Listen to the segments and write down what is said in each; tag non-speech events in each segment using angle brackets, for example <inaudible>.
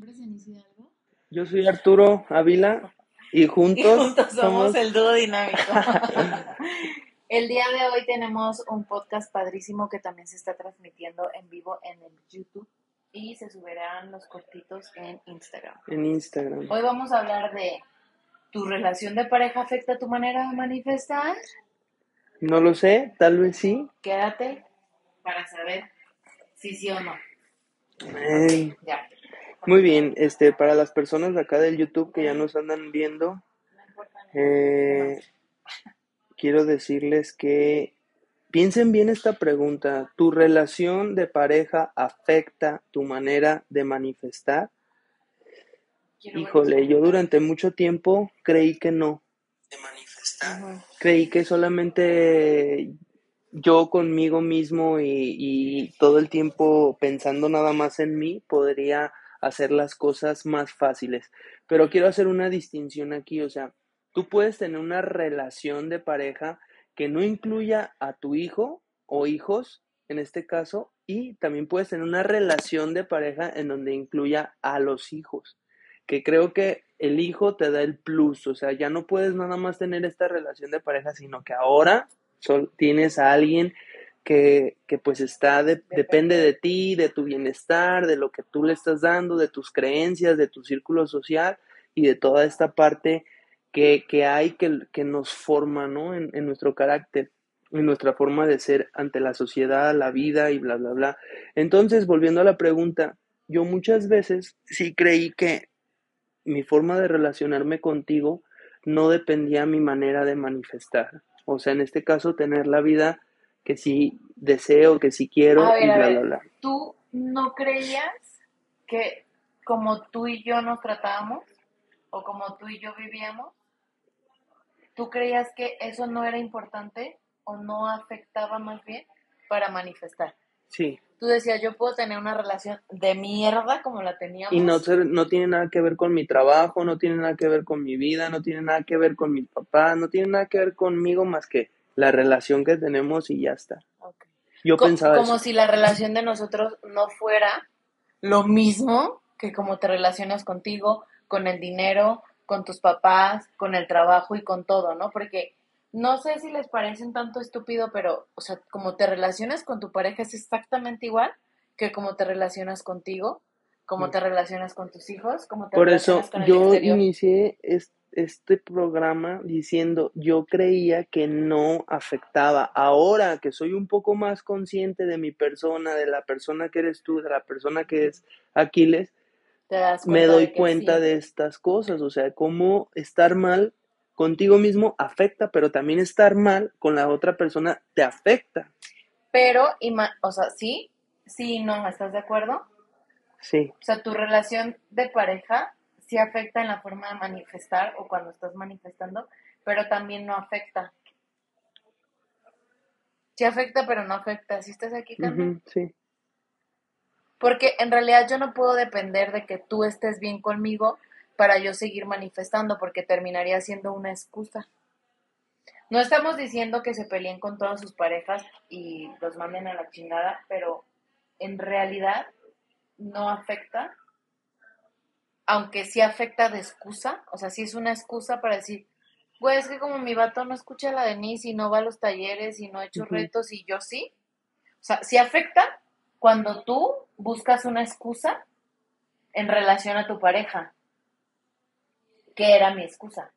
nombre es Denise Hidalgo. Yo soy Arturo Ávila y juntos, <laughs> Y juntos somos el dúo dinámico. <laughs> el día de hoy tenemos un podcast padrísimo que también se está transmitiendo en vivo en el YouTube y se subirán los cortitos en Instagram. en Instagram. Hoy vamos a hablar de ¿tu relación de pareja afecta tu manera de manifestar? No lo sé, tal vez sí. Quédate para saber si sí o no. Ya. Muy bien, este, para las personas de acá del YouTube que ya nos andan viendo, eh, quiero decirles que piensen bien esta pregunta. ¿Tu relación de pareja afecta tu manera de manifestar? Híjole, yo durante mucho tiempo creí que no. ¿De manifestar? Creí que solamente yo conmigo mismo y, y todo el tiempo pensando nada más en mí podría hacer las cosas más fáciles. Pero quiero hacer una distinción aquí, o sea, tú puedes tener una relación de pareja que no incluya a tu hijo o hijos, en este caso, y también puedes tener una relación de pareja en donde incluya a los hijos, que creo que el hijo te da el plus, o sea, ya no puedes nada más tener esta relación de pareja, sino que ahora tienes a alguien que, que pues está, de- depende de ti, de tu bienestar, de lo que tú le estás dando, de tus creencias, de tu círculo social y de toda esta parte que, que hay que, que nos forma, ¿no? En, en nuestro carácter, en nuestra forma de ser ante la sociedad, la vida y bla, bla, bla. Entonces, volviendo a la pregunta, yo muchas veces sí creí que mi forma de relacionarme contigo no dependía mi manera de manifestar. O sea, en este caso, tener la vida que sí deseo, que sí quiero ver, y bla, ver. bla, bla. ¿Tú no creías que como tú y yo nos tratábamos o como tú y yo vivíamos, tú creías que eso no era importante o no afectaba más bien para manifestar? Sí, Tú decías, yo puedo tener una relación de mierda como la teníamos. y no, ser- no tiene nada que ver con mi trabajo, no tiene nada que ver con mi vida, no tiene nada que ver con mi papá, no tiene nada que ver conmigo más que la relación que tenemos y ya está. Yo Co- pensaba como eso. si la relación de nosotros no fuera lo mismo que como te relacionas contigo, con el dinero, con tus papás, con el trabajo y con todo, ¿no? Porque no sé si les parece un tanto estúpido, pero, o sea, como te relacionas con tu pareja es exactamente igual que como te relacionas contigo, como te relacionas con tus hijos, como te Por eso relacionas con el yo exterior. inicié es- este programa diciendo yo creía que no afectaba. Ahora que soy un poco más consciente de mi persona, de la persona que eres tú, de la persona que es Aquiles, me doy de cuenta sí. de estas cosas. O sea, cómo estar mal contigo mismo afecta, pero también estar mal con la otra persona te afecta. Pero, o sea, sí, sí, no, ¿estás de acuerdo? Sí, O sea, tu relación de pareja sí afecta en la forma de manifestar o cuando estás manifestando, pero también no afecta. Sí afecta, pero no afecta. ¿Sí estás aquí, ujú, sí, Porque en realidad yo no puedo depender de que tú estés bien conmigo para yo seguir manifestando, porque terminaría siendo una excusa. No estamos diciendo que se peleen con todas sus parejas y los manden a la chingada, pero en realidad no afecta, aunque sí afecta de excusa, o sea, sí es una excusa para decir, güey, es que como mi vato no escucha a la Denise y no va a los talleres y no ha hecho retos y yo sí, o sea, sí afecta cuando tú buscas una excusa en relación a tu pareja, que era mi excusa.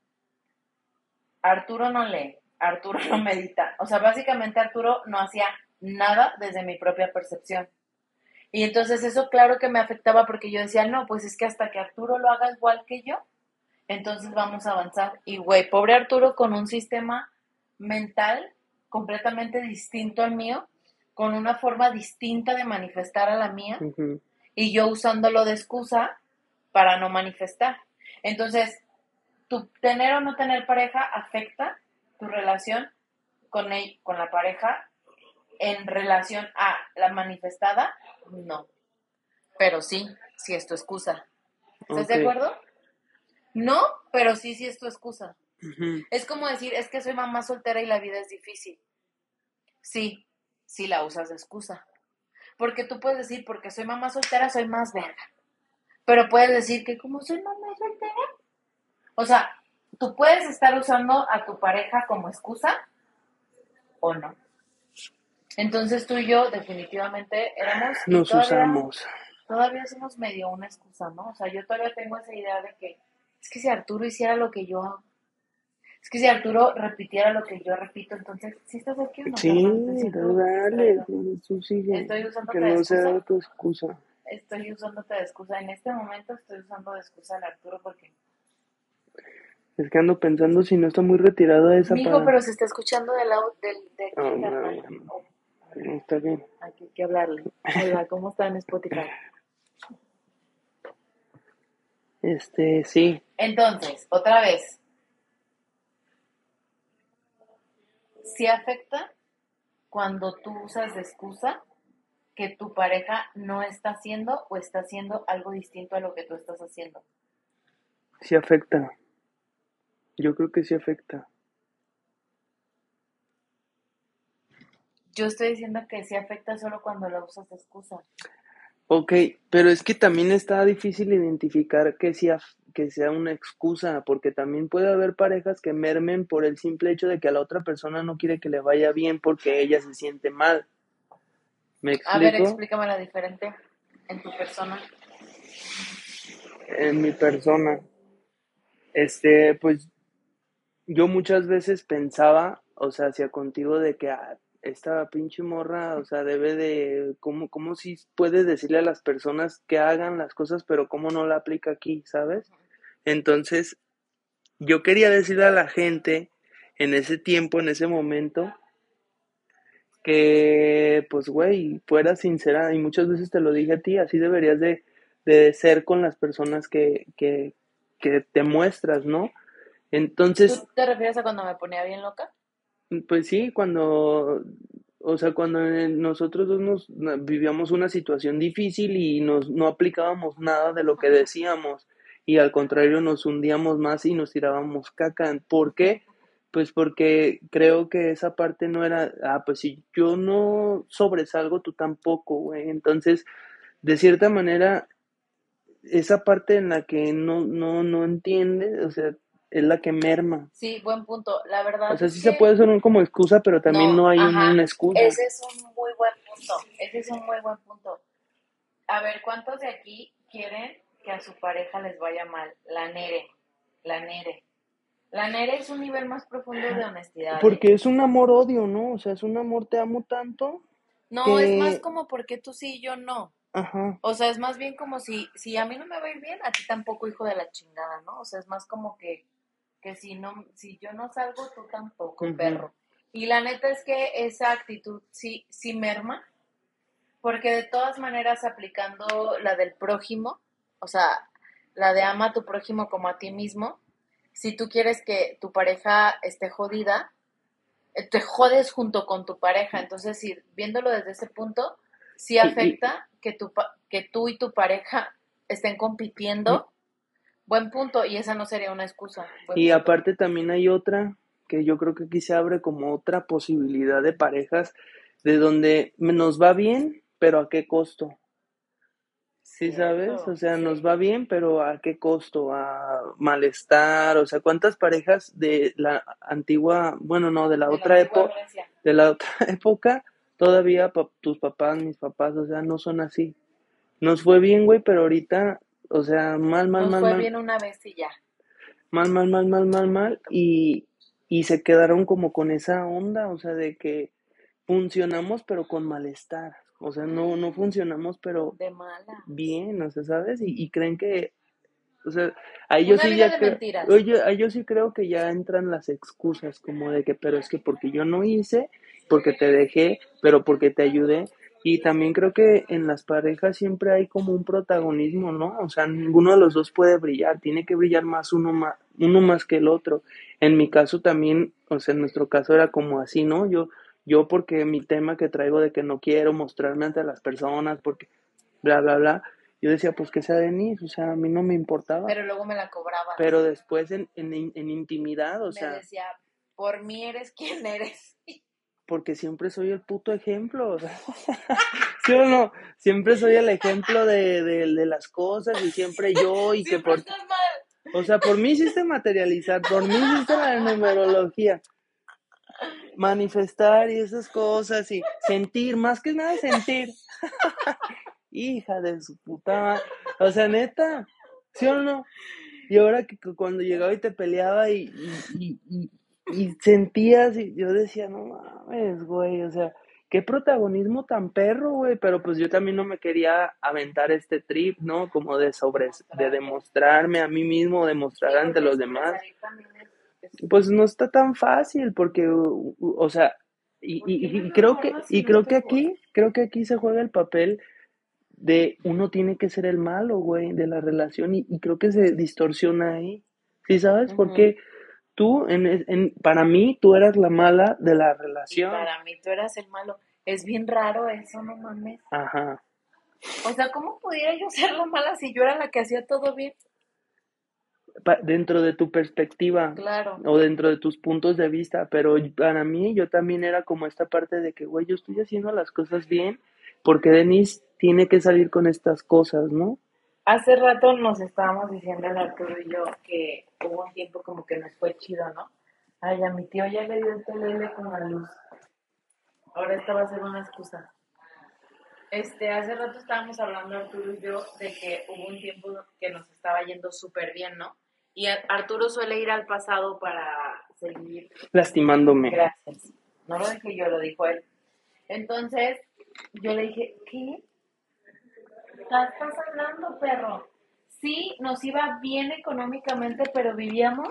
Arturo no lee, Arturo <laughs> no medita. O sea, básicamente Arturo no hacía nada desde mi propia percepción. Y entonces eso claro que me afectaba porque yo decía, no, pues es que hasta que Arturo lo haga igual que yo, entonces vamos a avanzar. Y güey, pobre Arturo con un sistema mental completamente distinto al mío, con una forma distinta de manifestar a la mía, y yo usándolo de excusa para no manifestar. Entonces, tu tener o no tener pareja afecta tu relación con, el- con la pareja en relación a la manifestada, no. Pero sí, sí es tu excusa. ¿Estás de acuerdo? No, pero sí, sí es tu excusa. Es como decir, es que soy mamá soltera y la vida es difícil. Sí, sí la usas de excusa. Porque tú puedes decir, porque soy mamá soltera, soy más verga. pero puedes decir que como soy mamá soltera. O sea, tú puedes estar usando a tu pareja como excusa o no. Entonces tú y yo definitivamente éramos... Nos todavía- usamos. Todavía somos medio una excusa, ¿no? O sea, yo todavía tengo esa idea de que es que si Arturo hiciera lo que yo hago, es que si Arturo repitiera lo que yo repito, entonces, ¿sí estás aquí o no? Sí, dale, tú sigue. Estoy usando Que de no excusa. sea tu excusa. Estoy usándote de excusa. En este momento estoy usando de excusa al Arturo porque... Es que ando pensando si no está muy retirada esa Mijo, para... pero se está escuchando del del de aquí, carnal. no, No, Está bien. Aquí hay que hablarle. Hola, ¿cómo está en Spotify? Este, sí. Entonces, otra vez. Si afecta cuando tú usas de excusa que tu pareja no está haciendo o está haciendo algo distinto a lo que tú estás haciendo. Sí afecta. Yo creo que sí afecta. Yo estoy diciendo que sí afecta solo cuando la usas de excusa. Ok, pero es que también está difícil identificar que sea, que sea una excusa, porque también puede haber parejas que mermen por el simple hecho de que a la otra persona no quiere que le vaya bien porque ella se siente mal. ¿Me A ver, explícame la diferente en tu persona. en mi persona. Este, pues yo muchas veces pensaba, o sea, hacia contigo de que ah, esta pinche morra, o sea, debe de, ¿cómo, cómo si puede decirle a las personas que hagan las cosas, pero cómo no la aplica aquí, ¿sabes? Entonces, yo quería decirle a la gente en ese tiempo, en ese momento, que, pues, güey, fuera sincera, y muchas veces te lo dije a ti, así deberías de, de ser con las personas que, que, que te muestras, ¿no? Entonces, ¿Tú te refieres a cuando me ponía bien loca? Pues sí, cuando, o sea, cuando nosotros dos nos vivíamos una situación difícil y nos, no aplicábamos nada de lo que decíamos y al contrario nos hundíamos más y nos tirábamos caca. ¿Por qué? Pues porque creo que esa parte no era, ah, pues si yo no sobresalgo, tú tampoco, güey. Entonces, de cierta manera, esa parte en la que no, no, no entiende, o sea, es la que merma. Sí, buen punto. La verdad O sea, sí que se puede un como excusa, pero también no, No, hay ajá. una excusa. ese es un muy buen punto. Ese es un muy buen punto. A ver, ¿cuántos de aquí quieren que a su pareja les vaya mal? La nere, la nere. La nere es un nivel más profundo de honestidad. ¿eh? Porque es un amor-odio, ¿no? O sea, es un amor, te amo tanto. No, que- es más como porque tú sí y yo no. Ajá. O sea, es más bien como si, si a mí no me va a ir bien, a ti tampoco, hijo de la chingada, ¿no? O sea, es más como que, que si no, si yo no salgo, tú tampoco, perro. Y la neta es que esa actitud sí, sí merma, porque de todas maneras aplicando la del prójimo, o sea, la de ama a tu prójimo como a ti mismo, si tú quieres que tu pareja esté jodida, eh, te jodes junto con tu pareja. Entonces, si viéndolo desde ese punto, sí y- afecta que, tu, que tú y tu pareja estén compitiendo. Buen punto, y esa no sería una excusa. Buen Y punto. aparte también hay otra, que yo creo que aquí se abre como otra posibilidad de parejas, de donde nos va bien, pero ¿a qué costo? Sí, ¿sabes? O sea, nos va bien, pero ¿a qué costo? A malestar, o sea, ¿cuántas parejas de la antigua, bueno, no, de la De otra época, de la otra <laughs> época, todavía pa- tus papás, mis papás, o sea, no son así. Nos fue bien, güey, pero ahorita, o sea, mal, mal, Nos mal, fue mal, bien una vez y ya. mal, mal, mal, mal, mal, mal, y, y se quedaron como con esa onda, o sea, de que funcionamos, pero con malestar. O sea, no, no funcionamos, pero De mala. bien, o sea, ¿sabes? Y, y creen que, o sea, ahí yo sí ya creo, oye, ahí yo sí creo que ya entran las excusas, como de que, pero es que porque yo no hice, porque te dejé, pero porque te ayudé. Y también creo que en las parejas siempre hay como un protagonismo, ¿no? O sea, ninguno de los dos puede brillar, tiene que brillar más uno más, uno más que el otro. En mi caso también, o sea, en nuestro caso era como así, ¿no? Yo, yo porque mi tema que traigo de que no quiero mostrarme ante las personas, porque bla, bla, bla, yo decía, pues que sea Denise, o sea, a mí no me importaba. Pero luego me la cobraba. Pero después en, en, en intimidad, o me sea, decía, por mí eres quien eres. <laughs> porque siempre soy el puto ejemplo. <laughs> ¿Sí o no? Siempre soy el ejemplo de, de, de las cosas y siempre yo y que por... O sea, por mí hiciste materializar, por mí hiciste la numerología. Manifestar y esas cosas y sentir, más que nada sentir. <laughs> Hija de su puta O sea, neta, ¿sí o no? Y ahora que cuando llegaba y te peleaba y, y, y, y sentías, y yo decía, no mames, güey, o sea, qué protagonismo tan perro, güey, pero pues yo también no me quería aventar este trip, ¿no? Como de sobre, de demostrarme a mí mismo, demostrar ante los demás. Pues no está tan fácil porque, o sea, y, y, creo que, y creo que aquí, creo que aquí se juega el papel de uno tiene que ser el malo, güey, de la relación y, creo que se distorsiona ahí. ¿Sí sabes? Porque tú, en, en, para mí, tú eras la mala de la relación. Y para mí, tú eras el malo. Es bien raro eso, no mames. Ajá. O sea, ¿cómo pudiera yo ser la mala si yo era la que hacía todo bien? dentro de tu perspectiva. Claro. O dentro de tus puntos de vista. Pero para mí, yo también era como esta parte de que, güey, yo estoy haciendo las cosas bien porque Denise tiene que salir con estas cosas, ¿no? Hace rato nos estábamos diciendo el Arturo y yo que hubo un tiempo como que nos fue chido, ¿no? Ay, a mi tío ya le dio el telele con la luz. Ahora esta va a ser una excusa. Este, hace rato estábamos hablando Arturo y yo de que hubo un tiempo que nos estaba yendo súper bien, ¿no? Y Arturo suele ir al pasado para seguir lastimándome. Gracias. No lo dije yo, lo dijo él. Entonces, yo le dije, ¿qué? Estás hablando, perro? Sí, nos iba bien económicamente, pero vivíamos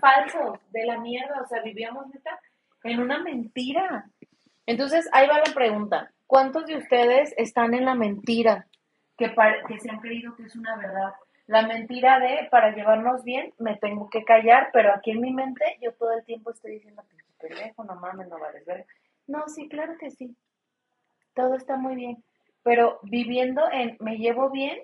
falso, de la mierda, o sea, vivíamos neta en una mentira. Entonces, ahí va la pregunta. ¿Cuántos de ustedes están en la mentira que, se han creído que es una verdad? La mentira de, para llevarnos bien, me tengo que callar, pero aquí en mi mente yo todo el tiempo estoy diciendo, pendejo, no mames, no vales ver. No, sí, claro que sí. Todo está muy bien pero viviendo en, me llevo bien,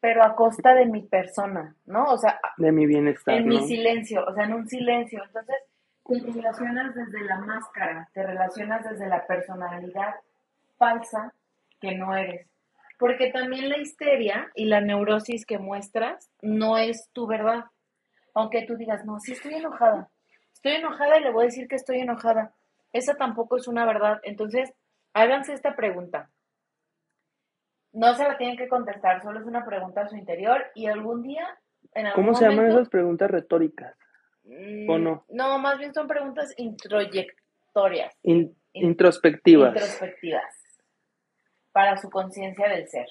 pero a costa de mi persona, ¿no? O sea, de mi bienestar. En mi silencio, o sea, en un silencio. Entonces, te relacionas desde la máscara, te relacionas desde la personalidad falsa que no eres. Porque también la histeria y la neurosis que muestras no es tu verdad. Aunque tú digas, no, sí estoy enojada. Estoy enojada y le voy a decir que estoy enojada. Esa tampoco es una verdad. Entonces, háganse esta pregunta. No se la tienen que contestar, solo es una pregunta a su interior y algún día, en ¿Cómo se llaman esas preguntas retóricas? ¿O no? Mm, no, más bien son preguntas introyectorias. introspectivas. Introspectivas. Para su conciencia del ser.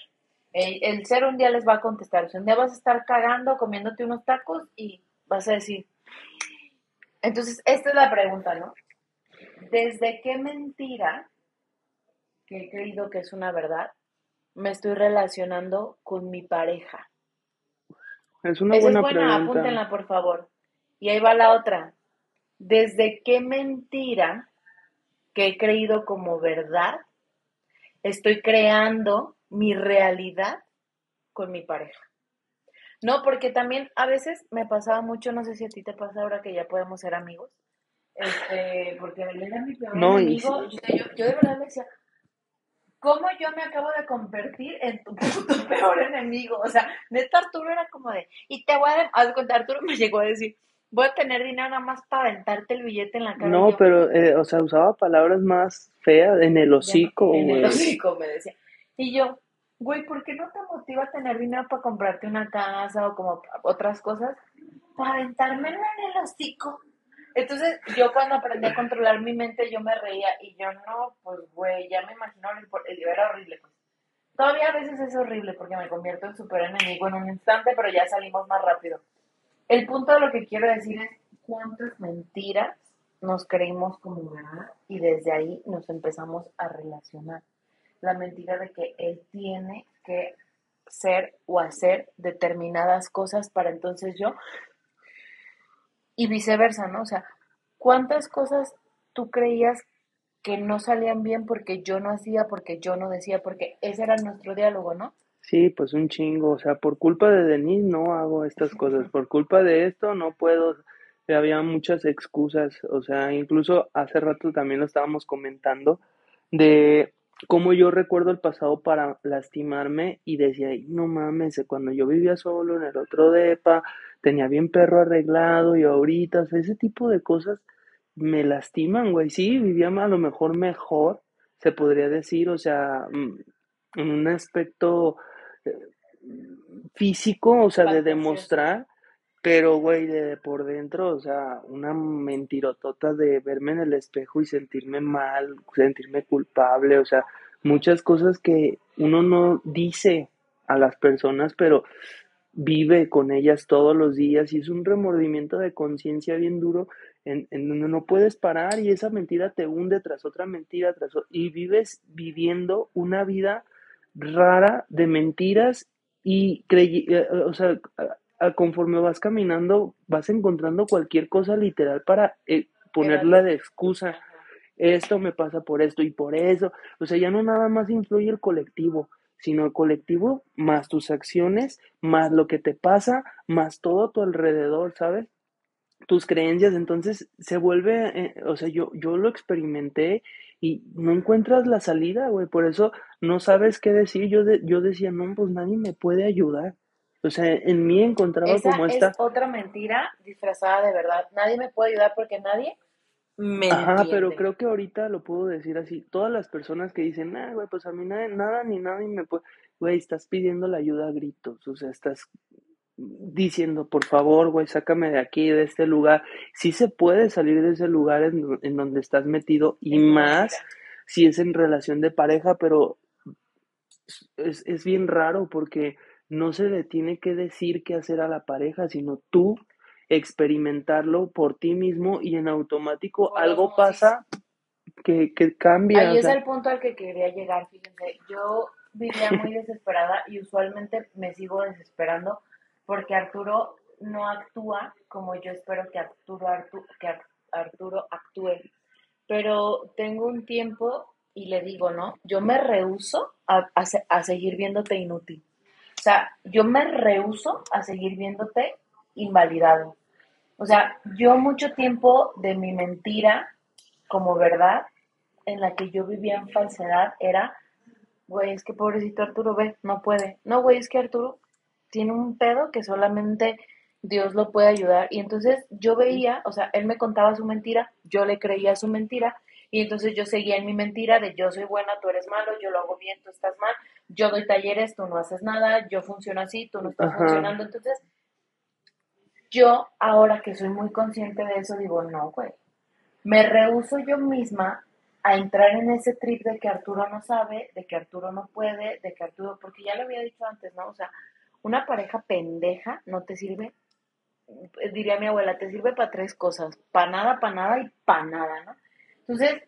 El, ser un día les va a contestar. un día vas a estar cagando, comiéndote unos tacos y vas a decir. Entonces, esta es la pregunta, ¿no? ¿Desde qué mentira, que he creído que es una verdad, me estoy relacionando con mi pareja? Es una buena, es buena apúntenla por favor. Y ahí va la otra. ¿Desde qué mentira que he creído como verdad estoy creando mi realidad con mi pareja? No, porque también a veces me pasaba mucho, no sé si a ti te pasa ahora que ya podemos ser amigos, este, porque él era mi peor amigo, yo, yo, de verdad le decía, ¿cómo yo me acabo de convertir en tu <laughs> puto peor enemigo? O sea, neta Arturo era como de, y te voy a, haz cuenta, Arturo me <laughs> llegó a decir, voy a tener dinero nada más para aventarte el billete en la cara. No, pero, eh, o sea, usaba palabras más feas en el hocico. en el hocico, me decía. Y yo, güey, ¿por qué no te motiva a tener dinero para comprarte una casa o como otras cosas? Para aventármelo en el hocico. Entonces, yo cuando aprendí a controlar mi mente, yo me reía y yo no, pues, güey, ya me imagino, era horrible. Pues. Todavía a veces es horrible porque me convierto en super enemigo en un instante, pero ya salimos más rápido. El punto de lo que quiero decir es cuántas mentiras nos creímos como verdad y desde ahí nos empezamos a relacionar. La mentira de que él tiene que ser o hacer determinadas cosas para entonces yo y viceversa, ¿no? O sea, ¿cuántas cosas tú creías que no salían bien porque yo no hacía, porque yo no decía, porque ese era nuestro diálogo, ¿no? Sí, pues un chingo, o sea, por culpa de Denise no hago estas cosas, por culpa de esto no puedo había muchas excusas, o sea, incluso hace rato también lo estábamos comentando de cómo yo recuerdo el pasado para lastimarme y decía, no mames, cuando yo vivía solo en el otro depa, tenía bien perro arreglado y ahorita, o sea, ese tipo de cosas me lastiman, güey. Sí, vivía a lo mejor mejor, se podría decir, o sea, mm, en un aspecto eh, físico, o sea, de demostrar, pero, güey, de por dentro, o sea, una mentirotota de verme en el espejo y sentirme mal, sentirme culpable, o sea, muchas cosas que uno no dice a las personas, pero vive con ellas todos los días y es un remordimiento de conciencia bien duro en, en, donde no puedes parar y esa mentira te hunde tras otra mentira tras y vives viviendo una vida rara de mentiras y eh, o sea, conforme vas caminando, vas encontrando cualquier cosa literal para eh, ponerla de excusa. Esto me pasa por esto y por eso. O sea, ya no nada más influye el colectivo, sino el colectivo más tus acciones, más lo que te pasa, más todo a tu alrededor, ¿sabes? Tus creencias, entonces se vuelve, eh, o sea, yo, yo lo experimenté y no encuentras la salida, güey, por eso no sabes qué decir. Yo, yo decía, no, pues nadie me puede ayudar. O sea, en mí encontraba como esta... es otra mentira disfrazada de verdad. Nadie me puede ayudar porque nadie me Ajá, pero creo que ahorita lo puedo decir así. Todas las personas que dicen, ah, güey, pues a mí nada, nada ni nadie me puede... Güey, estás pidiendo la ayuda a gritos. O sea, estás diciendo, por favor, güey, sácame de aquí, de este lugar. Sí se puede salir de ese lugar en, en donde estás metido y más si es en relación de pareja, pero es, es bien raro porque no se le tiene que decir qué hacer a la pareja, sino tú experimentarlo por ti mismo y en automático algo pasa que, que, cambia. Ahí es el punto al que quería llegar, fíjense, yo vivía muy <laughs> desesperada y usualmente me sigo desesperando porque Arturo no actúa como yo espero que Arturo, que Arturo actúe. Pero tengo un tiempo y le digo, ¿no? Yo me rehuso a, a seguir viéndote inútil. O sea, yo me rehuso a seguir viéndote invalidado. O sea, yo mucho tiempo de mi mentira como verdad, en la que yo vivía en falsedad, era, güey, es que pobrecito Arturo, ve, no puede. No, güey, es que Arturo tiene un pedo que solamente Dios lo puede ayudar. Y entonces yo veía, o sea, él me contaba su mentira, yo le creía su mentira, y entonces yo seguía en mi mentira de yo soy buena, tú eres malo, yo lo hago bien, tú estás mal, yo doy talleres, tú no haces nada, yo funciono así, tú no estás funcionando. Entonces, yo ahora que soy muy consciente de eso, digo, no, güey, me rehuso yo misma a entrar en ese trip de que Arturo no sabe, de que Arturo no puede, de que Arturo, porque ya lo había dicho antes, ¿no? O sea, una pareja pendeja no te sirve, diría mi abuela, te sirve para tres cosas, para nada, para nada y para nada, ¿no? Entonces,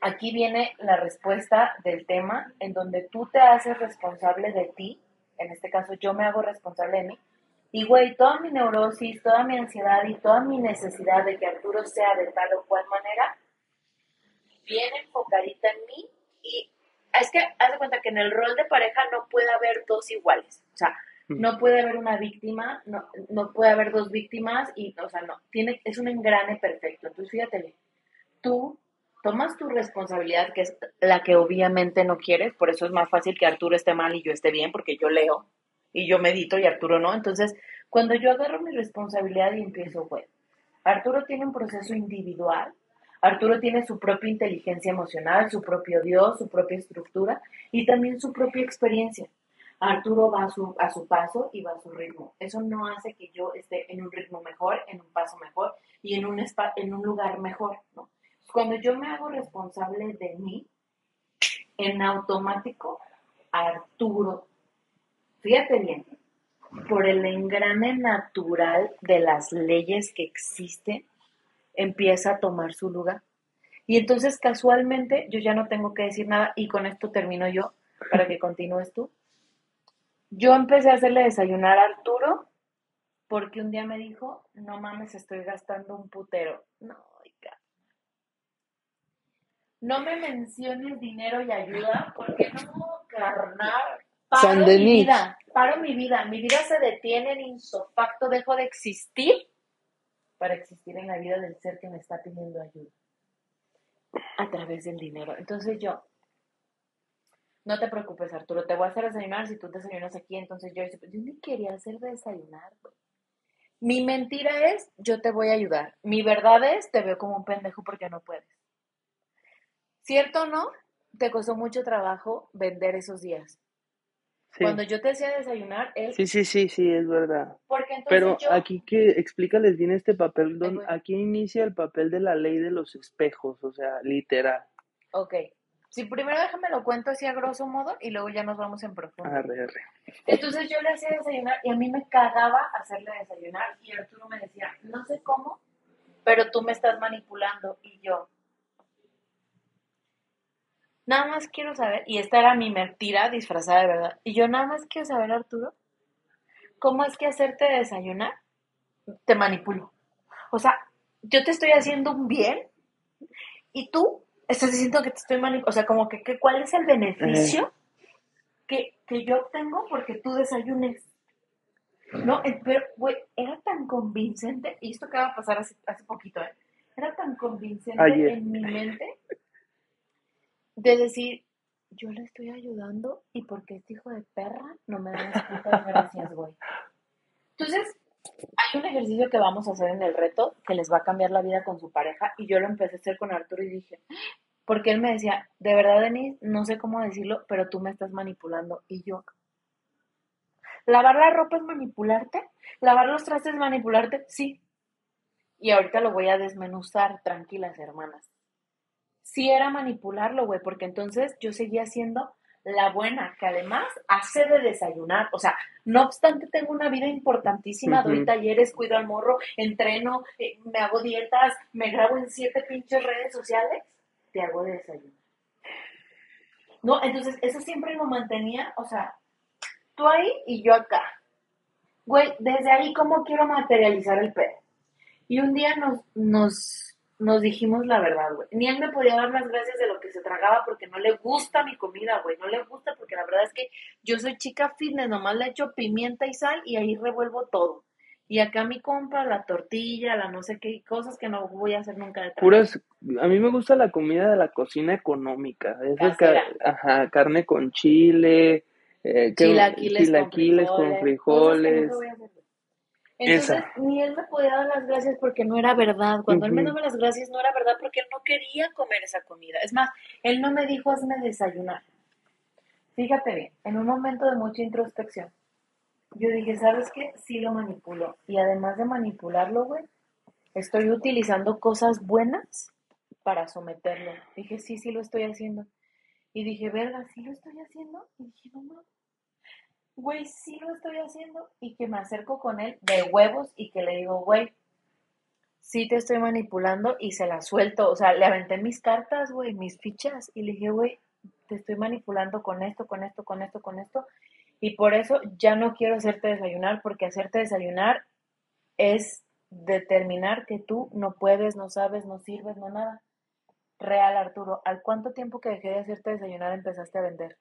aquí viene la respuesta del tema en donde tú te haces responsable de ti, en este caso yo me hago responsable de mí, y güey, toda mi neurosis, toda mi ansiedad y toda mi necesidad de que Arturo sea de tal o cual manera, viene enfocadita en mí y es que haz de cuenta que en el rol de pareja no puede haber dos iguales, o sea, mm. no puede haber una víctima, no, no puede haber dos víctimas y, o sea, no, tiene, es un engrane perfecto. Entonces, fíjate bien, tú tomas tu responsabilidad, que es la que obviamente no quieres, por eso es más fácil que Arturo esté mal y yo esté bien, porque yo leo y yo medito y Arturo no. Entonces, cuando yo agarro mi responsabilidad y empiezo, bueno, Arturo tiene un proceso individual, Arturo tiene su propia inteligencia emocional, su propio Dios, su propia estructura y también su propia experiencia. Arturo va a su, a su paso y va a su ritmo. Eso no hace que yo esté en un ritmo mejor, en un paso mejor y en un, en un lugar mejor, ¿no? Cuando yo me hago responsable de mí, en automático, Arturo, fíjate bien, por el engrane natural de las leyes que existen, empieza a tomar su lugar. Y entonces casualmente yo ya no tengo que decir nada y con esto termino yo para que continúes tú. Yo empecé a hacerle desayunar a Arturo porque un día me dijo, no mames, estoy gastando un putero. No, no me menciones dinero y ayuda porque no, carnal. Paro mi vida, paro mi vida, mi vida se detiene en insofacto, dejo de existir para existir en la vida del ser que me está pidiendo ayuda a través del dinero. Entonces yo, no te preocupes, Arturo, te voy a hacer desayunar si tú desayunas aquí. Entonces yo, yo ni quería hacer desayunar, Mi mentira es, yo te voy a ayudar. Mi verdad es, te veo como un pendejo porque no puedes. ¿Cierto o no? Te costó mucho trabajo vender esos días. Cuando yo te hacía desayunar, él... Sí, sí, sí, sí, es verdad. Pero aquí que explícales bien este papel, don, aquí inicia el papel de la ley de los espejos, o sea, literal. Ok. Sí, primero déjame lo cuento así a grosso modo y luego ya nos vamos en profundo. Arre, arre. Entonces yo le hacía desayunar y a mí me cagaba hacerle desayunar y Arturo me decía, no sé cómo, pero tú me estás manipulando y yo, Nada más quiero saber, y esta era mi mentira disfrazada de verdad, y yo nada más quiero saber, Arturo, cómo es que hacerte desayunar te manipulo. O sea, yo te estoy haciendo un bien y tú estás diciendo que te estoy manipulando. O sea, como que, ¿cuál es el beneficio que, que yo obtengo porque tú desayunes? No, eh, pero, güey, era tan convincente, y esto acaba de pasar hace, hace poquito, ¿eh? Era tan convincente en mi mente de decir, yo le estoy ayudando y porque este hijo de perra no me da las gracias, güey. Entonces, hay un ejercicio que vamos a hacer en el reto que les va a cambiar la vida con su pareja y yo lo empecé a hacer con Arturo y dije, porque él me decía, de verdad, Denise, no sé cómo decirlo, pero tú me estás manipulando y yo. ¿Lavar la ropa es manipularte? ¿Lavar los trastes es manipularte? Sí. Y ahorita lo voy a desmenuzar, tranquilas, hermanas sí era manipularlo, güey, porque entonces yo seguía siendo la buena, que además hace de desayunar. O sea, no obstante, tengo una vida importantísima, doy talleres, cuido al morro, entreno, eh, me hago dietas, me grabo en siete pinches redes sociales, te hago de desayunar. No, entonces eso siempre lo mantenía, o sea, tú ahí y yo acá. Güey, desde ahí, ¿cómo quiero materializar el pedo? Y un día nos, nos nos dijimos la verdad, güey. Ni él me podía dar las gracias de lo que se tragaba porque no le gusta mi comida, güey. No le gusta porque la verdad es que yo soy chica fitness, nomás le echo pimienta y sal y ahí revuelvo todo. Y acá mi compa, la tortilla, la no sé qué cosas que no voy a hacer nunca de Puras, a mí me gusta la comida de la cocina económica. Es ajá, carne con chile, eh, chilaquiles, con frijoles. Entonces, ni él me podía dar las gracias porque no era verdad. Cuando él me daba las gracias, no era verdad porque él no quería comer esa comida. Es más, él no me dijo, hazme desayunar. Fíjate bien, en un momento de mucha introspección, yo dije, ¿sabes qué? Sí lo manipulo. Y además de manipularlo, güey, estoy utilizando cosas buenas para someterlo. Dije, sí, sí lo estoy haciendo. Y dije, verga, sí lo estoy haciendo. Y dije, no mames güey, sí lo estoy haciendo y que me acerco con él de huevos y que le digo, güey, sí te estoy manipulando y se la suelto. O sea, le aventé mis cartas, güey, mis fichas y le dije, güey, te estoy manipulando con esto, con esto, con esto, con esto. Y por eso ya no quiero hacerte desayunar porque hacerte desayunar es determinar que tú no puedes, no sabes, no sirves, no nada. Real, Arturo, ¿al cuánto tiempo que dejé de hacerte desayunar empezaste a vender?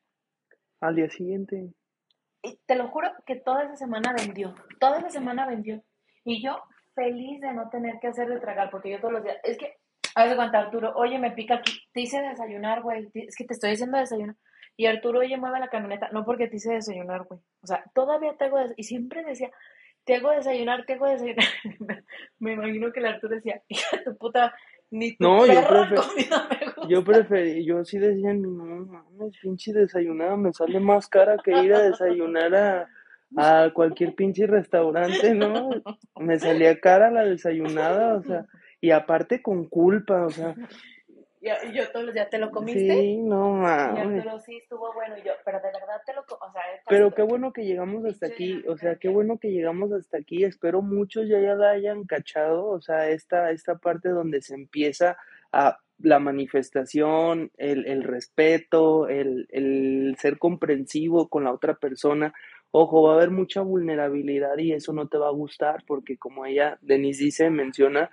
Al día siguiente y te lo juro que toda esa semana vendió, toda esa semana vendió. Y yo feliz de no tener que hacer de tragar, porque yo todos los días, es que, a veces cuando Arturo, oye, me pica aquí, te hice desayunar, güey, es que te estoy haciendo desayunar. Y Arturo, oye, mueve la camioneta, no porque te hice desayunar, güey. O sea, todavía te hago y siempre decía, te hago desayunar, te hago desayunar. <laughs> me imagino que el Arturo decía, hija tu puta, ni tu no, yo, prefer, <laughs> yo preferí, yo sí decía, no mames, pinche desayunada me sale más cara que ir a desayunar a, a cualquier pinche restaurante, ¿no? Me salía cara la desayunada, o sea, y aparte con culpa, o sea, y yo todos los días te lo comiste. Sí, no mames. Pero sí estuvo bueno y yo, pero de verdad te lo, o sea, Pero qué bueno que llegamos hasta aquí, o sea, qué bueno que llegamos hasta aquí. Espero muchos ya ya la hayan cachado, o sea, esta esta parte donde se empieza a la manifestación, el, el respeto, el, el ser comprensivo con la otra persona. Ojo, va a haber mucha vulnerabilidad y eso no te va a gustar porque como ella, Denise dice, menciona,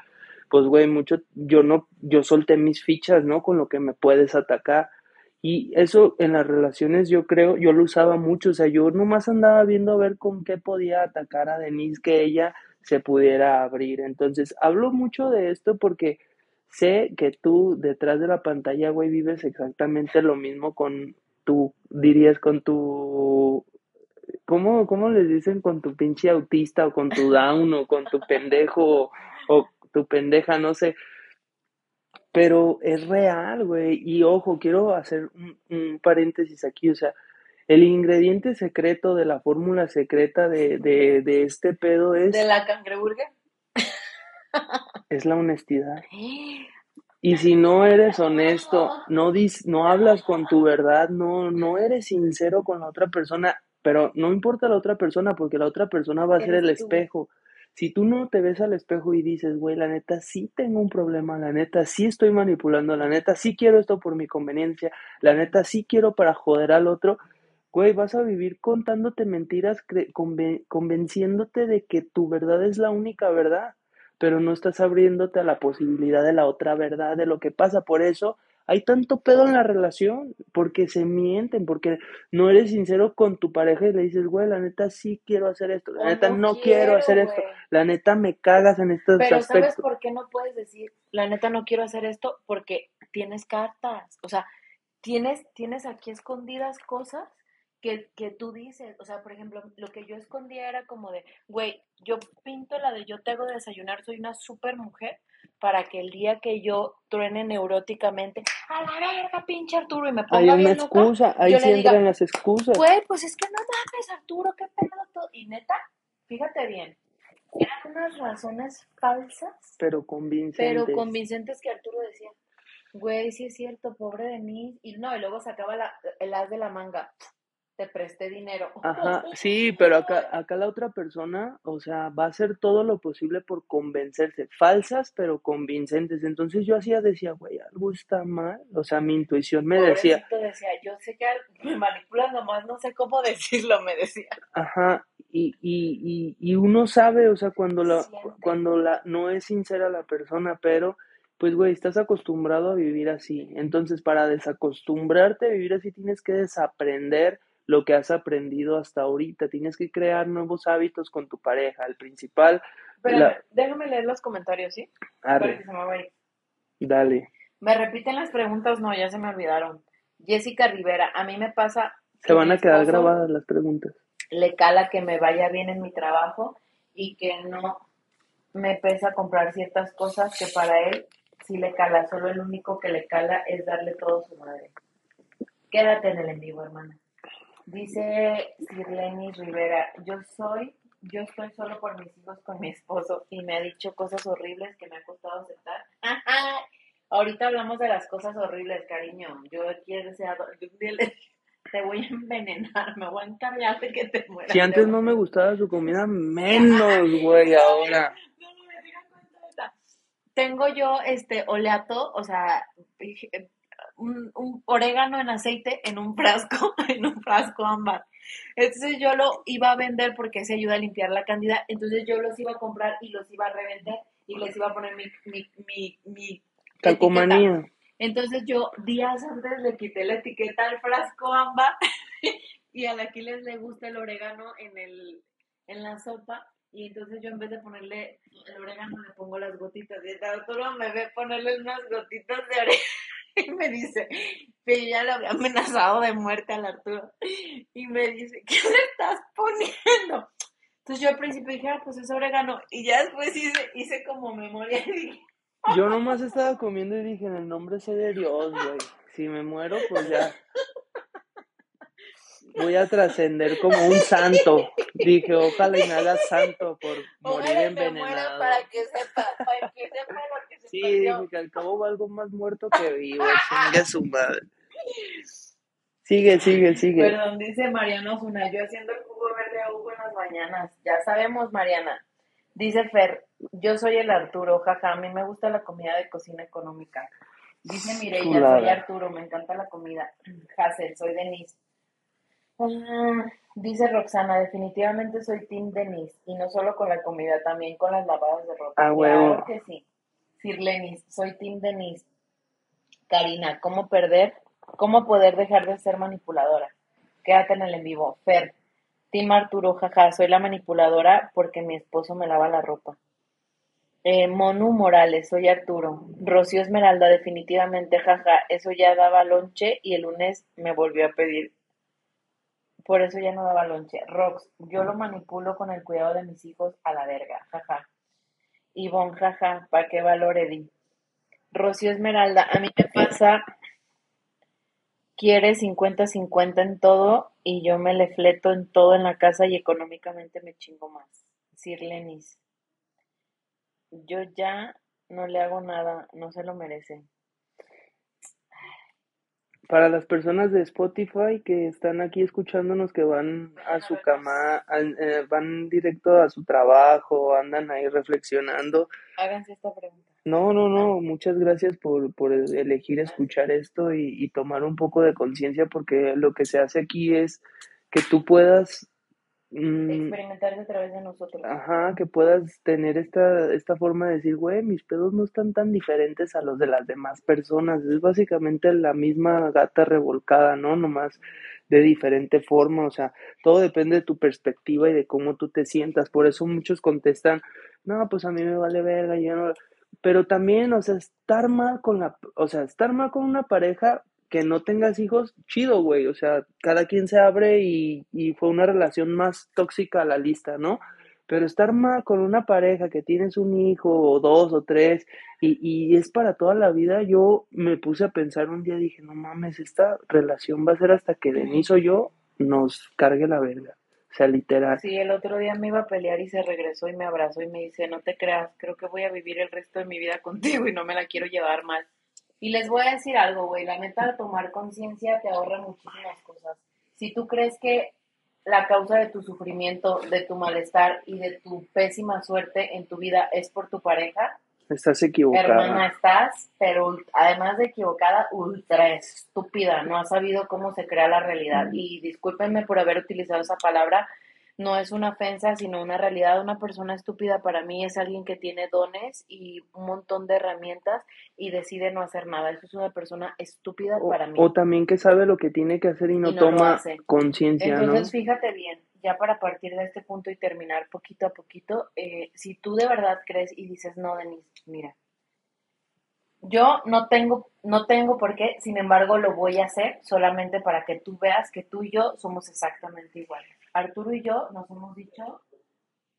pues güey, mucho, yo no, yo solté mis fichas, ¿no? Con lo que me puedes atacar. Y eso en las relaciones yo creo, yo lo usaba mucho, o sea, yo nomás andaba viendo a ver con qué podía atacar a Denise, que ella se pudiera abrir. Entonces, hablo mucho de esto porque sé que tú detrás de la pantalla, güey, vives exactamente lo mismo con tu, dirías, con tu, ¿cómo, cómo les dicen? Con tu pinche autista o con tu down o con tu pendejo o, o tu pendeja, no sé. Pero es real, güey. Y ojo, quiero hacer un, un paréntesis aquí, o sea, el ingrediente secreto de la fórmula secreta de, de, de este pedo es... ¿De la cangreburger? <laughs> Es la honestidad. Y si no eres honesto, no, dis, no hablas con tu verdad, no, no eres sincero con la otra persona, pero no importa la otra persona porque la otra persona va a ser el espejo. Si tú no te ves al espejo y dices, güey, la neta sí tengo un problema, la neta sí estoy manipulando, la neta sí quiero esto por mi conveniencia, la neta sí quiero para joder al otro, Güey, vas a vivir contándote mentiras, convenciéndote de que tu verdad es la única verdad, pero no estás abriéndote a la posibilidad de la otra verdad, de lo que pasa. Por eso hay tanto pedo en la relación, porque se mienten, porque no eres sincero con tu pareja y le dices, güey, la neta sí quiero hacer esto, la neta no, quiero, hacer esto, la neta me cagas en estos pero aspectos. ¿sabes por qué no puedes decir, la neta no quiero hacer esto? Porque tienes cartas, o sea, tienes, tienes aquí escondidas cosas que, que tú dices, o sea, por ejemplo, lo que yo escondía era como de, güey, yo pinto la de yo te hago desayunar, soy una super mujer, para que el día que yo truene neuróticamente, a la verga, pinche Arturo, y me ponga Hay una bien loca, excusa, ahí yo sí le diga, entran las excusas. güey, pues es que no mames, Arturo, qué pedo. Y neta, fíjate bien, eran unas razones falsas, pero convincentes. pero convincentes que Arturo decía, güey, sí es cierto, pobre de mí. Y no, y luego sacaba la, el as de la manga, te presté dinero. <laughs> Ajá, sí, pero acá, acá la otra persona, o sea, va a hacer todo lo posible por convencerse, falsas pero convincentes. Entonces yo hacía, decía, güey, algo está mal, o sea, mi intuición me decía, Pobrecito decía, yo sé que <laughs> me manipulas nomás, no sé cómo <laughs> decirlo, me decía. ajá, y, y, y, y uno sabe, o sea, cuando la, Siente. cuando la, no es sincera la persona, pero, pues, güey, estás acostumbrado a vivir así. Entonces, para desacostumbrarte a vivir así, tienes que desaprender lo que has aprendido hasta ahorita. Tienes que crear nuevos hábitos con tu pareja. El principal, Pero la- déjame leer los comentarios, ¿sí? arre, Para que se me vaya. dale. Me repiten las preguntas, no, ya se me olvidaron. Jessica Rivera, a mí me pasa. Se van a quedar grabadas las preguntas. Le cala que me vaya bien en mi trabajo y que no me pesa comprar ciertas cosas que para él sí le cala. Solo el único que le cala es darle todo a su madre. Quédate en el en vivo, hermana. Dice Sirleni Rivera, yo soy, yo estoy solo por mis hijos con mi esposo y me ha dicho cosas horribles que me ha costado aceptar. <laughs> Ahorita hablamos de las cosas horribles, cariño. Yo aquí he deseado, te voy a envenenar, me voy a encargar de que te mueras. Si antes no me gustaba su comida, menos, güey, ahora. <laughs> No, no me digan cuenta de esta. Tengo yo este oleato, o sea, un, un orégano en aceite en un frasco, <laughs> en un frasco ámbar. Entonces yo lo iba a vender porque se ayuda a limpiar la candida. Entonces yo los iba a comprar y los iba a revender y les iba a poner mi, mi, mi, mi etiqueta. Calcomanía. Entonces yo días antes le quité la etiqueta al frasco ámbar <laughs> y a la Aquiles le gusta el orégano en, el, en la sopa y entonces yo en vez de ponerle el orégano le pongo las gotitas y el me ve ponerle unas gotitas de orégano <laughs> y me dice que yo ya le había amenazado de muerte al Arturo y me dice, ¿qué le estás poniendo? Entonces yo al principio dije, ah, pues es orégano y ya después hice, hice como memoria y dije, Yo nomás estaba comiendo y dije, en el nombre sé de Dios, güey. Si me muero, pues ya. Voy a trascender como un santo. Dije, ojalá y me haga santo por morir envenenado. para que sepa, para que sepa lo <laughs> Sí, dije que al cabo valgo más muerto que vivo. Chingue su madre. <laughs> Sigue, sigue, sigue. Perdón, dice Mariana Osuna, yo haciendo el jugo verde a Hugo en las mañanas. Ya sabemos, Mariana. Dice Fer, yo soy el Arturo, jaja, a mí me gusta la comida de cocina económica. Dice Mireya, soy Arturo, me encanta la comida. Hazel, soy Denise. Ah, dice Roxana, definitivamente soy Team Denise, y no solo con la comida, también con las lavadas de ropa. Ah, huevo. Claro que sí. Sirlenis, soy Team Denise. Karina, ¿cómo perder? ¿Cómo poder dejar de ser manipuladora? Quédate en el en vivo. Fer, Tim Arturo, jaja, soy la manipuladora porque mi esposo me lava la ropa. Eh, Monu Morales, soy Arturo. Rocío Esmeralda, definitivamente, jaja, eso ya daba lonche y el lunes me volvió a pedir. Por eso ya no daba lonche. Rox, yo lo manipulo con el cuidado de mis hijos a la verga, jaja. Ivonne, jaja, ¿para qué valor, Eddie? Rocío Esmeralda, a mí me pasa, quiere 50-50 en todo y yo me le fleto en todo en la casa y económicamente me chingo más. Sir Lenis, yo ya no le hago nada, no se lo merece. Para las personas de Spotify que están aquí escuchándonos, que van a su cama, eh, van directo a su trabajo, andan ahí reflexionando. Háganse esta pregunta. No, no, no, muchas gracias por, por elegir escuchar esto y, y tomar un poco de conciencia porque lo que se hace aquí es que tú puedas Experimentarse a través de nosotros. Ajá, que puedas tener esta, esta forma de decir, güey, mis pedos no están tan diferentes a los de las demás personas. Es básicamente la misma gata revolcada, ¿no? Nomás de diferente forma. O sea, todo depende de tu perspectiva y de cómo tú te sientas. Por eso muchos contestan, no, pues a mí me vale verga, yo no. Pero también, o sea, estar mal con la, o sea, estar mal con una pareja que no tengas hijos, chido, güey. O sea, cada quien se abre y, y fue una relación más tóxica a la lista, ¿no? Pero estar mal con una pareja que tienes un hijo o dos o tres y, y es para toda la vida, yo me puse a pensar un día, dije, no mames, esta relación va a ser hasta que Denise o yo nos cargue la verga. O sea, literal. Sí, el otro día me iba a pelear y se regresó y me abrazó y me dice, no te creas, creo que voy a vivir el resto de mi vida <laughs> contigo y no me la quiero llevar mal. Y les voy a decir algo, güey, la neta, tomar conciencia te ahorra muchísimas cosas. Si tú crees que la causa de tu sufrimiento, de tu malestar y de tu pésima suerte en tu vida es por tu pareja, Estás equivocada. hermana, estás, pero además de equivocada, ultra estúpida. No has sabido cómo se crea la realidad. Y discúlpenme por haber utilizado esa palabra. No es una ofensa, sino una realidad. Una persona estúpida para mí es alguien que tiene dones y un montón de herramientas y decide no hacer nada. Eso es una persona estúpida O, para mí. o también que sabe lo que tiene que hacer y no, Y no lo toma conciencia, ¿no? Entonces, fíjate bien, ya para partir de este punto y terminar poquito a poquito, eh, si tú de verdad crees y dices, no, Denise, mira, yo no tengo, no tengo por qué, sin embargo, lo voy a hacer solamente para que tú veas que tú y yo somos exactamente iguales. Arturo y yo nos hemos dicho,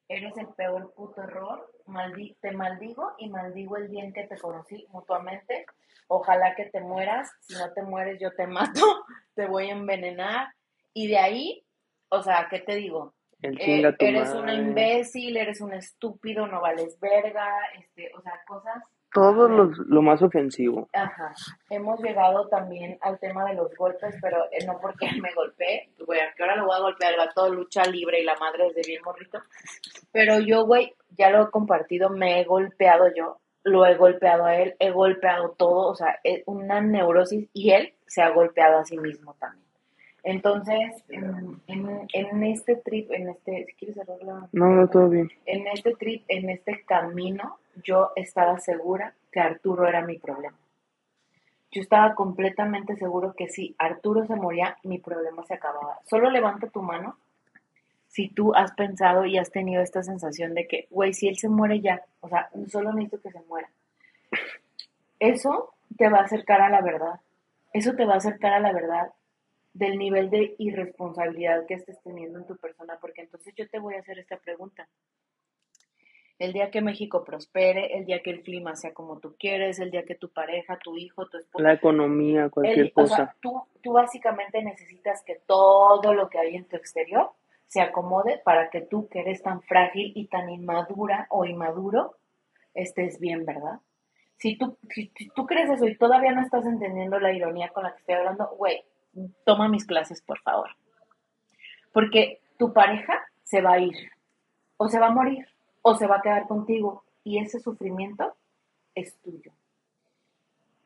eres el peor puto error, maldi te maldigo y maldigo el día en que te conocí mutuamente. Ojalá que te mueras, si no te mueres yo te <laughs> mato, te voy a envenenar. Y de ahí, o sea, ¿qué te digo? El Eh, eres una madre. imbécil, eres un estúpido, no vales verga, este, o sea, cosas Todo lo, lo más ofensivo. Ajá. Hemos llegado también al tema de los golpes, pero eh, no porque <laughs> me golpeé, güey, ¿a qué hora lo voy a golpear? El vato lucha libre y la madre desde bien morrito. Pero yo, güey, ya lo he compartido, me he golpeado yo, lo he golpeado a él, he golpeado todo, o sea, es una neurosis y él se ha golpeado a sí mismo también. Entonces, en, en, en este trip, en este, si quieres cerrar la... No, no, todo bien. En este trip, en este camino, yo estaba segura que Arturo era mi problema. Yo estaba completamente seguro que si Arturo se moría, mi problema se acababa. Solo levanta tu mano si tú has pensado y has tenido esta sensación de que, güey, si él se muere ya, o sea, solo necesito que se muera. Eso te va a acercar a la verdad. Eso te va a acercar a la verdad del nivel de irresponsabilidad que estés teniendo en tu persona, porque entonces yo te voy a hacer esta pregunta. El día que México prospere, el día que el clima sea como tú quieres, el día que tu pareja, tu hijo, tu esposo, La economía, cualquier el- o cosa. sea, tú, tú básicamente necesitas que todo lo que hay en tu exterior se acomode para que tú, que eres tan frágil y tan inmadura o inmaduro, estés bien, ¿verdad? Si tú, si, si tú crees eso y todavía no estás entendiendo la ironía con la que estoy hablando, güey, toma mis clases, por favor. Porque tu pareja se va a ir, o se va a morir, o se va a quedar contigo, y ese sufrimiento es tuyo.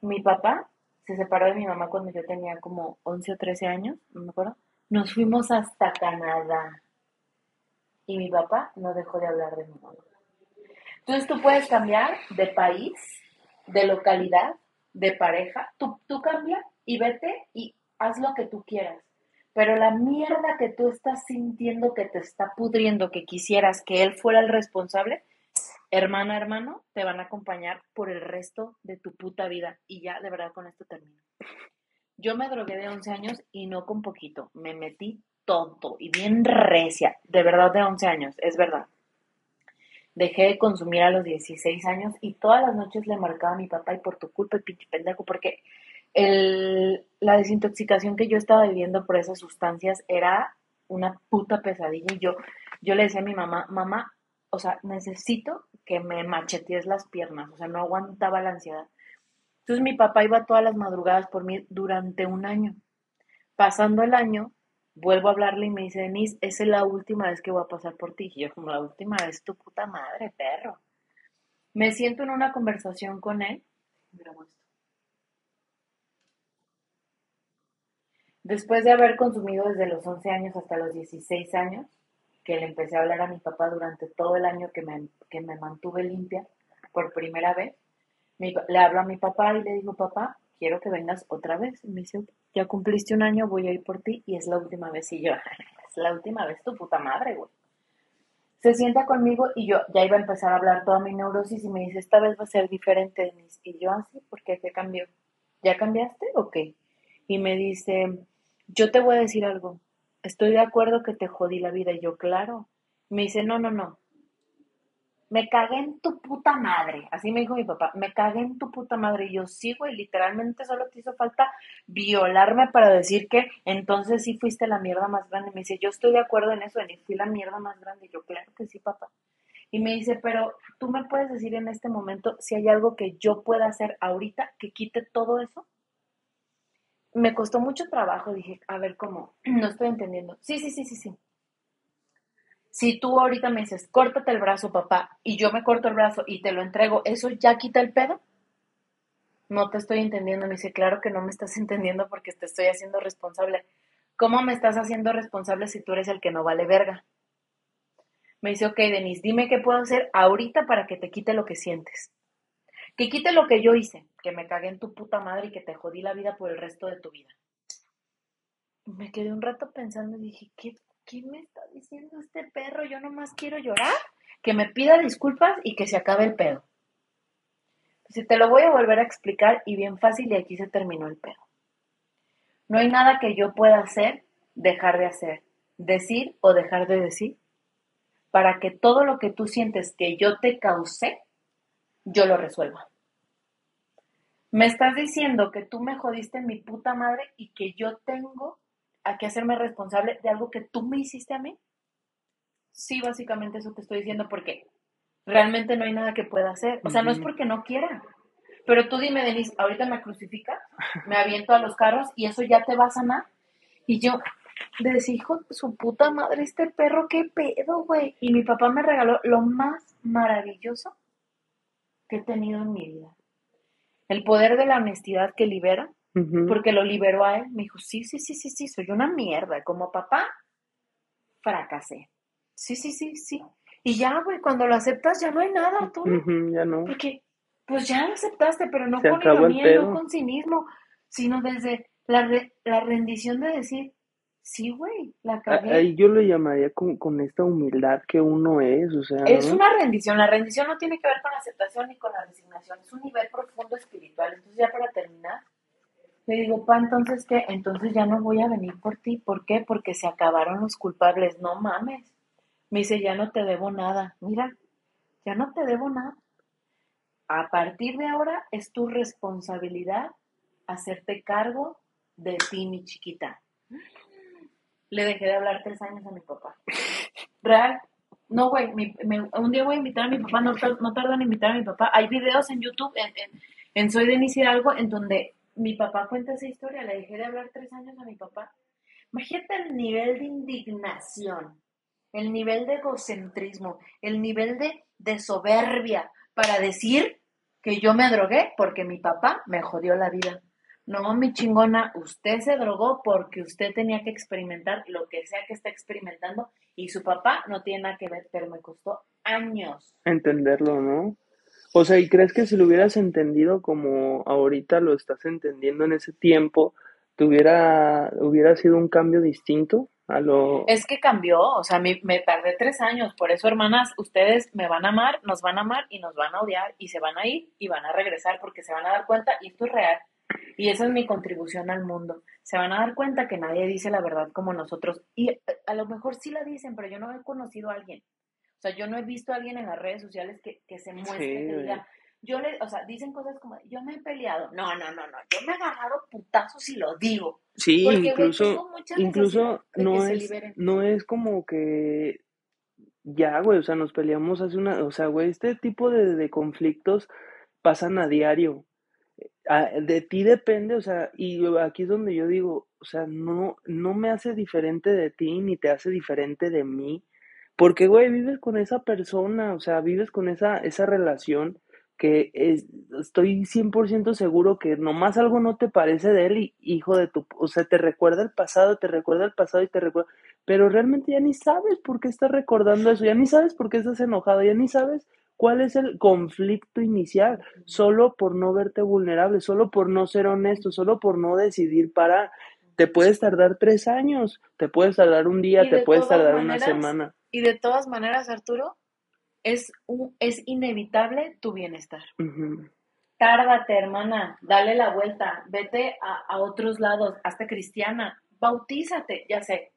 Mi papá se separó de mi mamá cuando yo tenía como 11 o 13 años, no me acuerdo. Nos fuimos hasta Canadá. Y mi papá no dejó de hablar de mi mamá. Entonces tú puedes cambiar de país, de localidad, de pareja. Tú, tú cambia y vete y haz lo que tú quieras. Pero la mierda que tú estás sintiendo que te está pudriendo, que quisieras que él fuera el responsable, hermana, hermano, te van a acompañar por el resto de tu puta vida. Y ya, de verdad, con esto termino. Yo me drogué de 11 años y no con poquito. Me metí todo y bien recia. De verdad, de 11 años, es verdad. Dejé de consumir a los 16 años y todas las noches le marcaba a mi papá y por tu culpa, pinche pendejo, porque la desintoxicación que yo estaba viviendo por esas sustancias era una puta pesadilla y yo, yo le decía a mi mamá, mamá, o sea, necesito que me machetees las piernas, o sea, no aguantaba la ansiedad. Entonces mi papá iba todas las madrugadas por mí durante un año. Pasando el año, vuelvo a hablarle y me dice, Denise, esa es la última vez que voy a pasar por ti. Y yo, como la última vez, tu puta madre, perro. Me siento en una conversación con él. Después de haber consumido desde los 11 años hasta los 16 años, que le empecé a hablar a mi papá durante todo el año que me, que me mantuve limpia por primera vez, le hablo a mi papá y le digo, papá, quiero que vengas otra vez. Y me dice, ya cumpliste un año, voy a ir por ti y es la última vez. Y yo, <laughs> es la última vez, tu puta madre, güey. Se sienta conmigo y yo ya iba a empezar a hablar toda mi neurosis y me dice, esta vez va a ser diferente, Y yo así, ¿por qué? ¿Qué cambió? ¿Ya cambiaste o qué? Y me dice, yo te voy a decir algo. Estoy de acuerdo que te jodí la vida. Y yo, claro. Me dice, no, no, no me cagué en tu puta madre. Así me dijo mi papá, me cagué en tu puta madre. Y yo, sí, güey, literalmente solo te hizo falta violarme para decir que entonces sí fuiste la mierda más grande. Me dice, yo estoy de acuerdo en eso, en fui la mierda más grande. Y yo, claro que sí, papá. Y me dice, pero tú me puedes decir en este momento si hay algo que yo pueda hacer ahorita que quite todo eso. Me costó mucho trabajo, dije, a ver cómo, <clears throat> no estoy entendiendo. Sí, sí, sí, sí, sí. Si tú ahorita me dices, córtate el brazo, papá, y yo me corto el brazo y te lo entrego, ¿eso ya quita el pedo? No te estoy entendiendo. Me dice, claro que no me estás <laughs> entendiendo porque te estoy haciendo responsable. ¿Cómo me estás haciendo responsable si tú eres el que no vale verga? Me dice, ok, Denise, dime qué puedo hacer ahorita para que te quite lo que sientes. Que quite lo que yo hice, que me cagué en tu puta madre y que te jodí la vida por el resto de tu vida. Me quedé un rato pensando y dije, ¿qué ¿qué me está diciendo este perro? Yo nomás quiero llorar, que me pida disculpas y que se acabe el pedo. Si te lo voy a volver a explicar y bien fácil y aquí se terminó el pedo. No hay nada que yo pueda hacer, dejar de hacer, decir o dejar de decir para que todo lo que tú sientes que yo te causé, yo lo resuelva. Me estás diciendo que tú me jodiste mi puta madre y que yo tengo a que hacerme responsable de algo que tú me hiciste a mí? Sí, básicamente eso te estoy diciendo porque realmente no hay nada que pueda hacer. O sea, no es porque no quiera. Pero tú dime, Denise, ahorita me crucifica, me aviento a los carros y eso ya te va a sanar. Y yo, decía, hijo de su puta madre, este perro, qué pedo, güey. Y mi papá me regaló lo más maravilloso que he tenido en mi vida. El poder de la honestidad que libera, porque lo liberó a él. Me dijo, sí, sí, sí, sí, sí, soy una mierda. Como papá, fracasé. Sí, sí, sí, sí. Y ya, güey, cuando lo aceptas ya no hay nada, tú. ya no. Porque, pues ya lo aceptaste, pero no con ironía, no con cinismo, sino desde la, la rendición de decir, sí, güey, la cagué. Ahí yo lo llamaría con, con esta humildad que uno es, o sea. Es una rendición, la rendición no tiene que ver con la aceptación ni con la resignación, es un nivel profundo espiritual. Entonces, ya para terminar, le digo, pa, entonces qué, entonces ya no voy a venir por ti. ¿Por qué? Porque se acabaron los culpables. No mames. Me dice, ya no te debo nada. Mira, ya no te debo nada. A partir de ahora es tu responsabilidad hacerte cargo de ti, mi chiquita. Le dejé de hablar tres años a mi papá. Real. No, güey, un día voy a invitar a mi papá, no, no tardo en invitar a mi papá. Hay videos en YouTube, en, en, en Soy Denise Hidalgo, en donde mi papá cuenta esa historia, le dejé de hablar tres años a mi papá. Imagínate el nivel de indignación, el nivel de egocentrismo, el nivel de, de soberbia para decir que yo me drogué porque mi papá me jodió la vida. No, mi chingona, usted se drogó porque usted tenía que experimentar lo que sea que está experimentando y su papá no tiene nada que ver, pero me costó años. Entenderlo, ¿no? O sea, ¿y crees que si lo hubieras entendido como ahorita lo estás entendiendo en ese tiempo, ¿Tuviera, hubiera sido un cambio distinto a lo... Es que cambió, o sea, me, me tardé tres años, por eso, hermanas, ustedes me van a amar, nos van a amar y nos van a odiar y se van a ir y van a regresar porque se van a dar cuenta, y esto es real, y esa es mi contribución al mundo. Se van a dar cuenta que nadie dice la verdad como nosotros. Y eh, a lo mejor sí la dicen, pero yo no he conocido a alguien. O sea, yo no he visto a alguien en las redes sociales que, que se muestre, Sí, que diga, yo le, o sea, dicen cosas como, yo me he peleado. No, no, no, no, yo me he agarrado putazos y lo digo. Sí, Porque, incluso, incluso no es, no es como que ya, güey, o sea, nos peleamos hace una, o sea, güey, este tipo de, de conflictos pasan a diario. Ah, de ti depende, o sea, y aquí es donde yo digo, o sea, no, no me hace diferente de ti ni te hace diferente de mí, porque, güey, vives con esa persona, o sea, vives con esa, esa relación que es, estoy 100% seguro que nomás algo no te parece de él y hijo de tu, o sea, te recuerda el pasado, te recuerda el pasado y te recuerda, pero realmente ya ni sabes por qué estás recordando eso, ya ni sabes por qué estás enojado, ya ni sabes cuál es el conflicto inicial, solo por no verte vulnerable, solo por no ser honesto, solo por no decidir parar. Te puedes tardar tres años, te puedes tardar un día, te de puedes tardar una semana. Y de todas maneras, Arturo, es, un, es inevitable tu bienestar. Tárdate, hermana, dale la vuelta, vete a, a otros lados, hazte cristiana, bautízate, ya sé.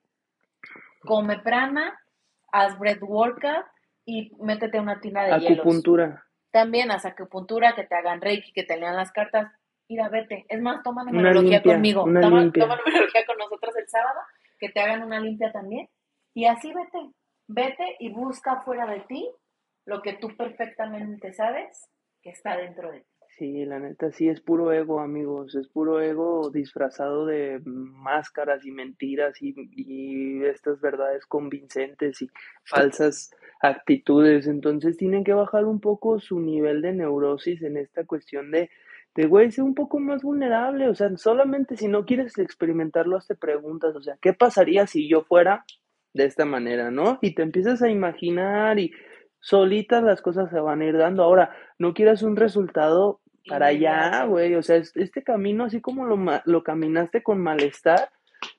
Come prana, haz breath workout y métete a una tina de hielos. Acupuntura. También haz acupuntura, que te hagan reiki, que te lean las cartas. Mira, vete. Es más, toma numerología limpia, conmigo. toma, limpia. toma numerología con nosotros el sábado, que te hagan una limpia también. Y así vete. Vete y busca fuera de ti lo que tú perfectamente sabes que está dentro de ti. Sí, la neta, sí, es puro ego, amigos, es puro ego disfrazado de máscaras y mentiras y, y estas verdades convincentes y falsas actitudes. Entonces tienen que bajar un poco su nivel de neurosis en esta cuestión de, de güey, ser un poco más vulnerable. O sea, solamente si no quieres experimentarlo, te preguntas, o sea, ¿qué pasaría si yo fuera de esta manera, no? Y te empiezas a imaginar y solitas las cosas se van a ir dando. Ahora, no quieras un resultado para allá, güey. O sea, es- este camino, así como lo, ma- lo caminaste con malestar,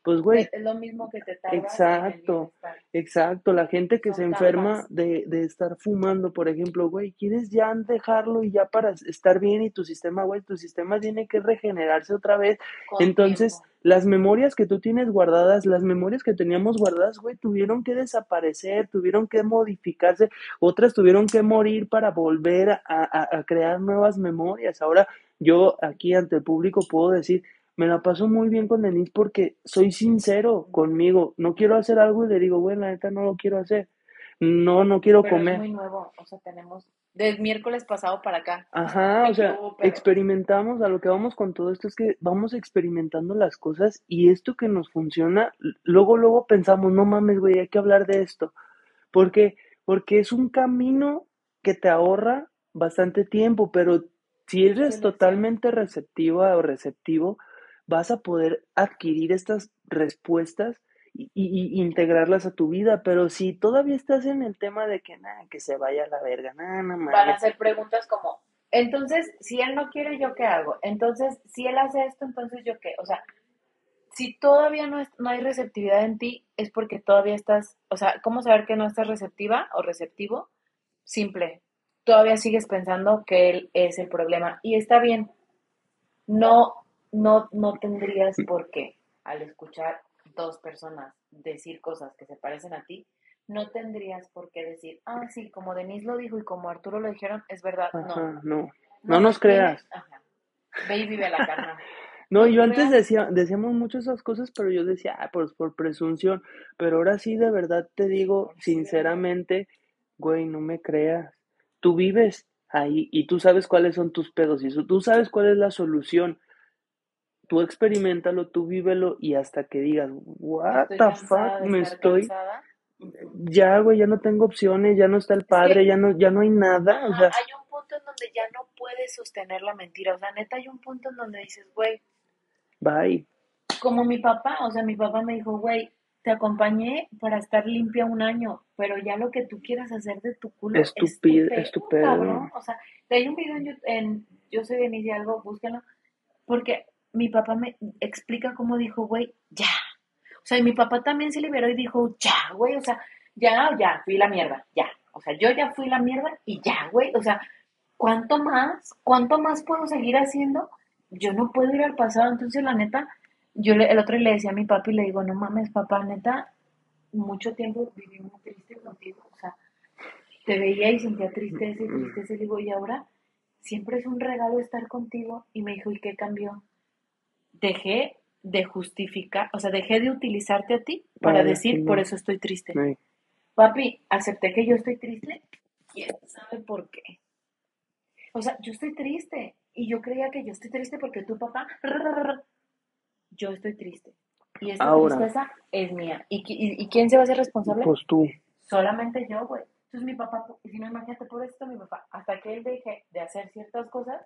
pues, güey, Es lo mismo que te el exacto, exacto. La gente que se enferma de, de estar fumando, por ejemplo, güey, quieres ya dejarlo y ya para estar bien y tu sistema, güey, tu sistema tiene que regenerarse otra vez. Con Entonces, tiempo. las memorias que tú tienes guardadas, las memorias que teníamos guardadas, güey, tuvieron que desaparecer, tuvieron que modificarse, otras tuvieron que morir para volver a, a- a crear nuevas memorias. Ahora, yo aquí ante el público puedo decir, me la paso muy bien con Denise porque soy sincero conmigo. No quiero hacer algo y le digo, güey, la neta no lo quiero hacer. No, no quiero Pero es comer. muy nuevo. O sea, tenemos del miércoles pasado para acá. Ajá, o sea, pero- experimentamos, a lo que vamos con todo esto es que vamos experimentando las cosas y esto que nos funciona, luego, luego pensamos, no mames, güey, hay que hablar de esto. ¿Por qué? Porque es un camino que te ahorra bastante tiempo, pero si eres totalmente receptiva o receptivo, vas a poder adquirir estas respuestas y, integrarlas a tu vida, pero si todavía estás en el tema de que, nada, que se vaya a la verga, nada, no van a hacer preguntas como, entonces, si él no quiere, ¿yo qué hago? Entonces, si él hace esto, entonces, ¿yo qué? O sea, si todavía no, es- no hay receptividad en ti, es porque todavía estás, o sea, ¿cómo saber que no estás receptiva o receptivo? Simple, todavía sigues pensando que él es el problema y está bien. No, no, no tendrías por qué, al escuchar dos personas decir cosas que se parecen a ti, no tendrías por qué decir, ah, sí, como Denise lo dijo y como Arturo lo dijeron, es verdad. No, Ajá, no. No nos creas. Ajá. Ve y vive la carnal. <laughs> No, No yo antes creas. decía, decíamos mucho esas cosas, pero yo decía, ah, pues por presunción. Pero ahora sí, de verdad te digo, sí, sinceramente, güey, no me creas. Tú vives ahí y tú sabes cuáles son tus pedos y eso, tú sabes cuál es la solución. Tú experimentalo, tú vívelo y hasta que digas, what Estoy the fuck, me estoy, cansada. ya, güey, ya no tengo opciones, ya no está el padre, ya no, ya no hay nada, o sea, hay un punto en donde ya no puedes sostener la mentira. O sea, neta, hay un punto en donde dices, güey, bye. como mi papá, o sea, mi papá me dijo, güey, te acompañé para estar limpia un año, pero ya lo que tú quieras hacer de tu culo es tu pedo, cabrón. O sea, hay un video en, en Yo soy Denise y algo, búsquenlo, porque mi papá me explica cómo dijo, güey, ya. O sea, y mi papá también se liberó y dijo, ya, güey, o sea, ya, ya, fui la mierda, ya. O sea, yo ya fui la mierda y ya, güey. O sea, ¿cuánto más? ¿Cuánto más puedo seguir haciendo? Yo no puedo ir al pasado. Entonces, la neta, yo le, el otro le decía a mi papi, le digo, no mames, papá, neta, mucho tiempo viví muy triste contigo. O sea, te veía y sentía tristeza y tristeza. Y digo, y ahora siempre es un regalo estar contigo. Y me dijo, ¿y qué cambió? Dejé de justificar, o sea, dejé de utilizarte a ti para, decir, por eso estoy triste. Papi, acepté que yo estoy triste. ¿Quién sabe por qué? O sea, yo estoy triste. Y yo creía que yo estoy triste porque tu papá. <laughs> Yo estoy triste. Y esa tristeza es mía. ¿Y, qui- y, y quién se va a hacer responsable? Pues tú. Solamente yo, güey. Entonces mi papá, y si no imagínate por esto, mi papá, hasta que él deje de hacer ciertas cosas,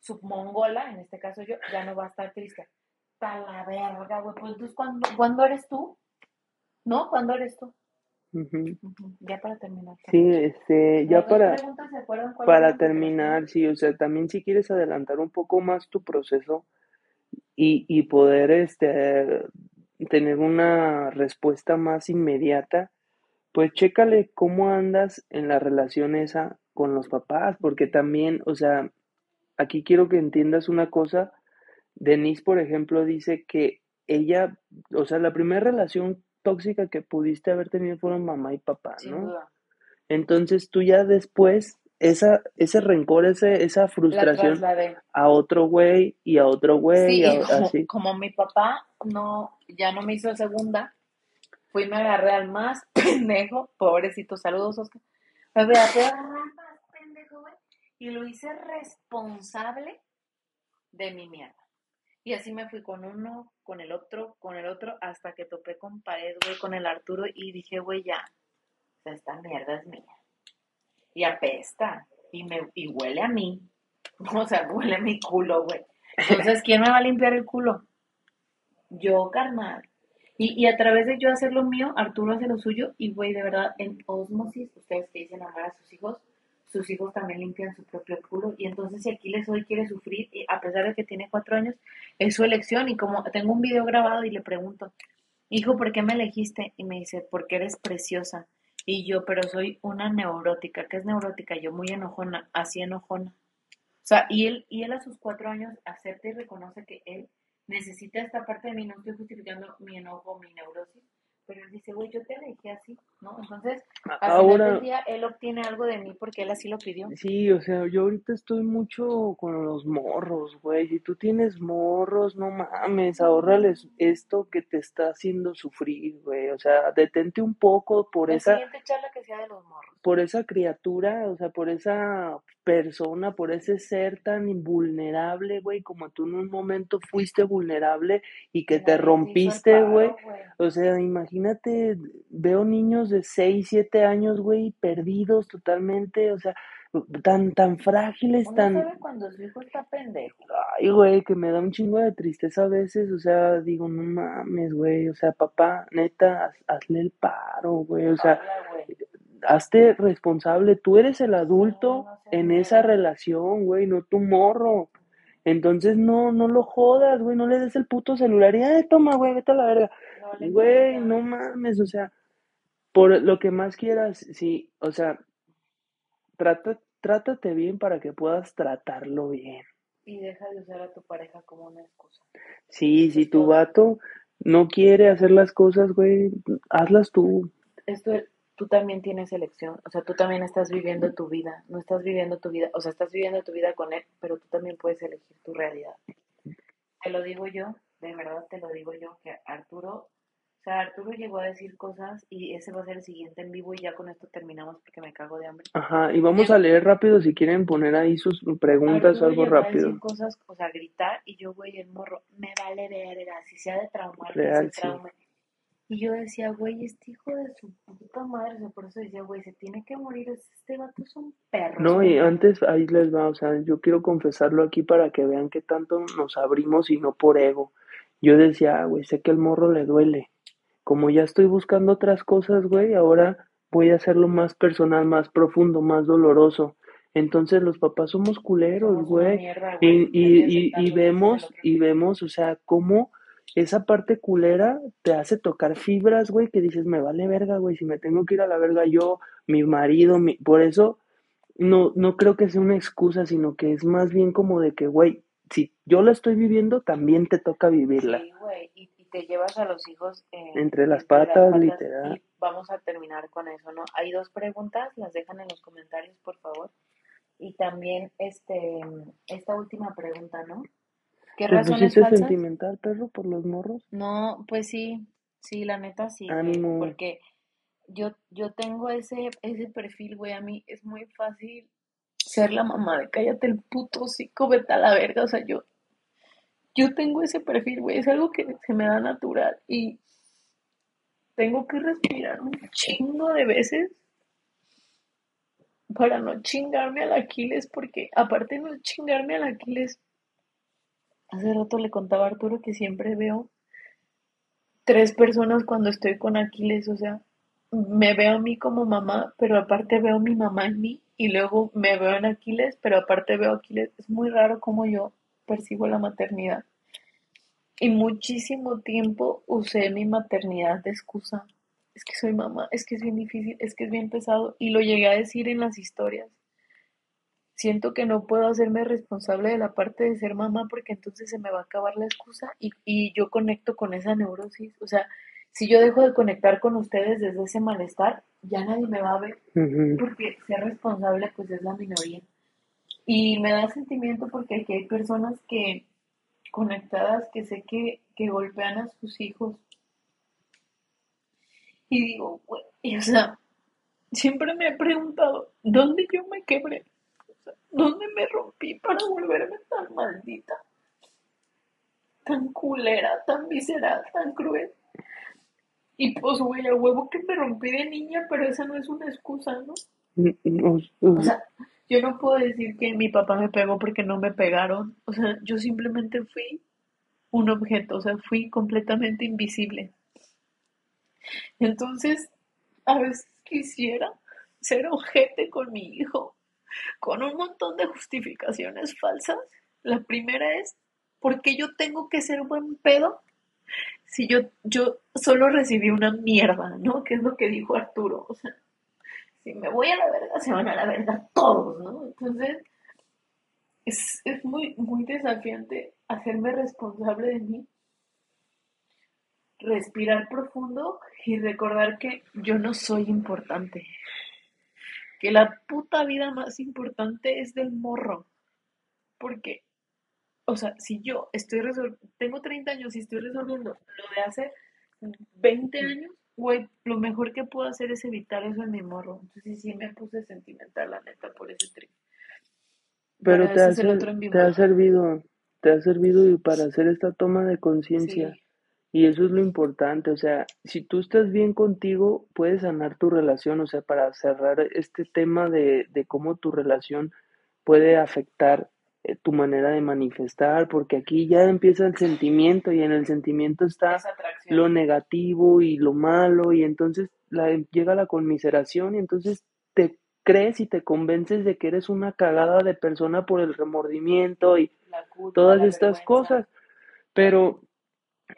su mongola, en este caso yo, ya no va a estar triste. Ta la verga, güey. Pues entonces, ¿cuándo, ¿cuándo eres tú? ¿No? ¿Cuándo eres tú? Ya para terminar. Sí, este, ya para, preguntas, ¿se acuerdan cuáles para terminar, sí, o sea, también si quieres adelantar un poco más tu proceso y, y poder, este, tener una respuesta más inmediata, pues chécale cómo andas en la relación esa con los papás, porque también, o sea, aquí quiero que entiendas una cosa. Denise, por ejemplo, dice que ella, o sea, la primera relación tóxica que pudiste haber tenido fueron mamá y papá, ¿no? Entonces tú ya después, esa, ese rencor, ese, esa frustración a otro güey y a otro güey, Sí, y a- y como, así. como mi papá no, ya no me hizo segunda, fui y me agarré al más <laughs> pendejo, pobrecito, saludos Oscar, me voy a agarrar al más pendejo, güey, y lo hice responsable de mi mierda. Y así me fui con uno, con el otro, con el otro, hasta que topé con pared, güey, con el Arturo, y dije, güey, ya, o sea, esta mierda es mía. Y apesta, y, me, y huele a mí, <laughs> o sea, huele a mi culo, güey. <laughs> Entonces, ¿quién me va a limpiar el culo? Yo, carnal. Y, y a través de yo hacer lo mío, Arturo hace lo suyo, y güey, de verdad, en osmosis, ustedes que dicen amar a sus hijos, sus hijos también limpian su propio culo, y entonces si Aquiles hoy quiere sufrir, a pesar de que tiene cuatro años, es su elección, y como tengo un video grabado y le pregunto, hijo, ¿por qué me elegiste? Y me dice, porque eres preciosa. Y yo, pero soy una neurótica. ¿Qué es neurótica? Yo muy enojona, así enojona. O sea, y él, y él a sus cuatro años acepta y reconoce que él necesita esta parte de mí. No estoy justificando mi enojo, mi neurosis, pero él dice, güey, yo te elegí así, ¿no? Entonces, al final Ahora, del día, él obtiene algo de mí porque él así lo pidió. sí, o sea, yo ahorita estoy mucho con los morros, güey. Si tú tienes morros, no mames, ahórrales esto que te está haciendo sufrir, güey. O sea, detente un poco por La esa, siguiente charla que sea de los morros. Por esa criatura, o sea, por esa persona, por ese ser tan invulnerable, güey, como tú en un momento fuiste vulnerable y que te rompiste, güey. O sea, imagínate, veo niños de 6, 7 años, güey, perdidos totalmente, o sea, tan, tan frágiles, Uno tan, sabe cuando su hijo está pendejo. ay, güey, que me da un chingo de tristeza a veces, o sea, digo, no mames, güey, o sea, papá, neta, haz- hazle el paro, güey, o sea. Hazte responsable, tú eres el adulto no en esa relación, güey, no tu morro. Entonces no, no lo jodas, güey, no le des el puto celular y, ay, toma, güey, vete a la verga. No Güey, no mames, o sea, por lo que más quieras, sí, o sea, trata, trátate bien para que puedas tratarlo bien. Y deja de usar a tu pareja como una excusa. Sí, si tu vato no quiere hacer las cosas, güey, hazlas tú. Esto, tú también tienes elección, o sea, tú también estás viviendo tu vida, no estás viviendo tu vida, o sea, estás viviendo tu vida con él, pero tú también puedes elegir tu realidad. Te lo digo yo, de verdad te lo digo yo, que Arturo, o sea, Arturo llegó a decir cosas y ese va a ser el siguiente en vivo y ya con esto terminamos porque me cago de hambre. Ajá, y vamos a leer rápido si quieren poner ahí sus preguntas o Arturo algo llegó a rápido. decir cosas, o sea, gritar y yo, güey, el morro, me vale verga, si se ha de traumar, que Real, sí. Y yo decía, güey, este hijo de su puta madre, o sea, por eso decía, güey, se tiene que morir, este vato es un perro. No, y antes ahí les va, o sea, yo quiero confesarlo aquí para que vean que tanto nos abrimos y no por ego. Yo decía, ah, güey, sé que el morro le duele. Como ya estoy buscando otras cosas, güey, ahora voy a hacerlo más personal, más profundo, más doloroso. Entonces los papás somos culeros, güey. Y, y, y, y vemos, y vemos, o sea, cómo esa parte culera te hace tocar fibras, güey, que dices, me vale verga, güey, si me tengo que ir a la verga yo, mi marido, mi... por eso no, no creo que sea una excusa, sino que es más bien como de que, güey, si yo la estoy viviendo, también te toca vivirla. Sí, güey, y, y te llevas a los hijos eh, Entre las patas, literal. Y vamos a terminar con eso, ¿no? Hay dos preguntas, las dejan en los comentarios, por favor. Y también este esta última pregunta, ¿no? ¿Qué ¿Te razones falsas? sentimental, perro, por los morros? No, pues sí, sí, la neta sí, güey, Ánimo. porque yo, yo tengo ese, ese perfil, güey, a mí es muy fácil ser la mamá de cállate el puto hocico, vete a la verga, o sea, yo, yo tengo ese perfil, güey, es algo que se me da natural y tengo que respirar un chingo de veces para no chingarme al Aquiles, porque aparte de no chingarme al Aquiles, hace rato le contaba a Arturo que siempre veo tres personas cuando estoy con Aquiles, o sea, me veo a mí como mamá, pero aparte veo a mi mamá en mí y luego me veo en Aquiles, pero aparte veo a Aquiles. Es muy raro cómo yo percibo la maternidad. Y muchísimo tiempo usé mi maternidad de excusa. Es que soy mamá, es que es bien difícil, es que es bien pesado. Y lo llegué a decir en las historias. Siento que no puedo hacerme responsable de la parte de ser mamá porque entonces se me va a acabar la excusa y, y yo conecto con esa neurosis. O sea, si yo dejo de conectar con ustedes desde ese malestar, ya nadie me va a ver porque ser responsable pues es la minoría. Y me da sentimiento porque aquí hay personas que conectadas que sé que, que golpean a sus hijos. Y digo, güey, y, o sea, siempre me he preguntado, ¿dónde yo me quebré? ¿Dónde me rompí para volverme tan maldita? Tan culera, tan visceral, tan cruel. Y pues, güey, a huevo que me rompí de niña, pero esa no es una excusa, ¿no? No, O sea, yo no puedo decir que mi papá me pegó porque no me pegaron. O sea, yo simplemente fui un objeto, o sea, fui completamente invisible. Entonces, a veces quisiera ser ojete con mi hijo, con un montón de justificaciones falsas. La primera es, ¿por qué yo tengo que ser buen pedo si yo, yo solo recibí una mierda, ¿no? Que es lo que dijo Arturo. Si me voy a la verga, se van a la verga todos, ¿no? Entonces, es, es muy, muy desafiante hacerme responsable de mí, respirar profundo y recordar que yo no soy importante. Que la puta vida más importante es del morro. Porque, o sea, si yo estoy resolviendo, tengo 30 años y estoy resolviendo lo de hace 20 años, güey, lo mejor que puedo hacer es evitar eso en mi morro. Entonces sí me puse sentimental, la neta, por ese trip. Pero te ha, ser- te ha servido, te ha servido y para hacer esta toma de conciencia. Sí. Y eso es lo importante, o sea, si tú estás bien contigo, puedes sanar tu relación, o sea, para cerrar este tema de, de cómo tu relación puede afectar eh, tu manera de manifestar, porque aquí ya empieza el sentimiento y en el sentimiento está lo negativo y lo malo y entonces la, llega la conmiseración y entonces te crees y te convences de que eres una cagada de persona por el remordimiento y culpa, todas estas vergüenza. cosas. Pero,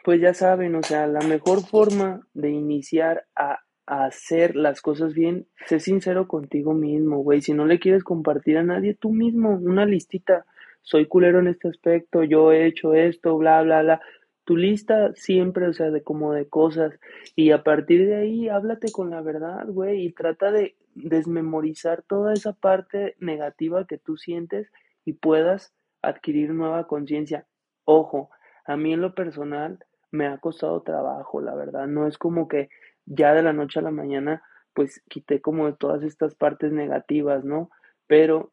pues ya saben, o sea, la mejor forma de iniciar a, hacer las cosas bien, sé sincero contigo mismo, güey. Si no le quieres compartir a nadie, tú mismo, una listita. Soy culero en este aspecto, yo he hecho esto, bla, bla, bla. Tu lista siempre, o sea, de como de cosas. Y a partir de ahí, háblate con la verdad, güey, y trata de desmemorizar toda esa parte negativa que tú sientes y puedas adquirir nueva conciencia. Ojo, a mí en lo personal me ha costado trabajo, la verdad. No es como que ya de la noche a la mañana, pues quité como todas estas partes negativas, ¿no? Pero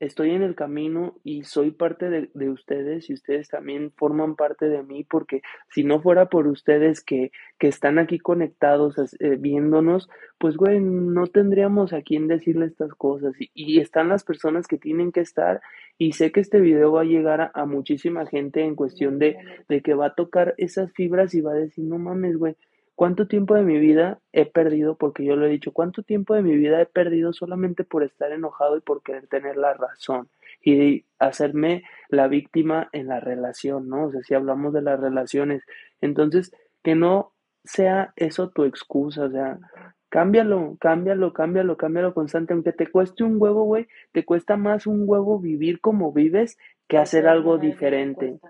estoy en el camino y soy parte de, de ustedes y ustedes también forman parte de mí porque si no fuera por ustedes que, que están aquí conectados, eh, viéndonos, pues güey, no tendríamos a quién decirle estas cosas. Y, están las personas que tienen que estar y sé que este video va a llegar a, a muchísima gente en cuestión de, de que va a tocar esas fibras y va a decir, no mames, güey, ¿Cuánto tiempo de mi vida he perdido? Porque yo lo he dicho, ¿cuánto tiempo de mi vida he perdido solamente por estar enojado y por querer tener la razón? Y hacerme la víctima en la relación, ¿no? O sea, si hablamos de las relaciones. Entonces, que no sea eso tu excusa, o sea, cámbialo, cámbialo, cámbialo, cámbialo constante. Aunque te cueste un huevo, güey, te cuesta más un huevo vivir como vives que hacer algo diferente.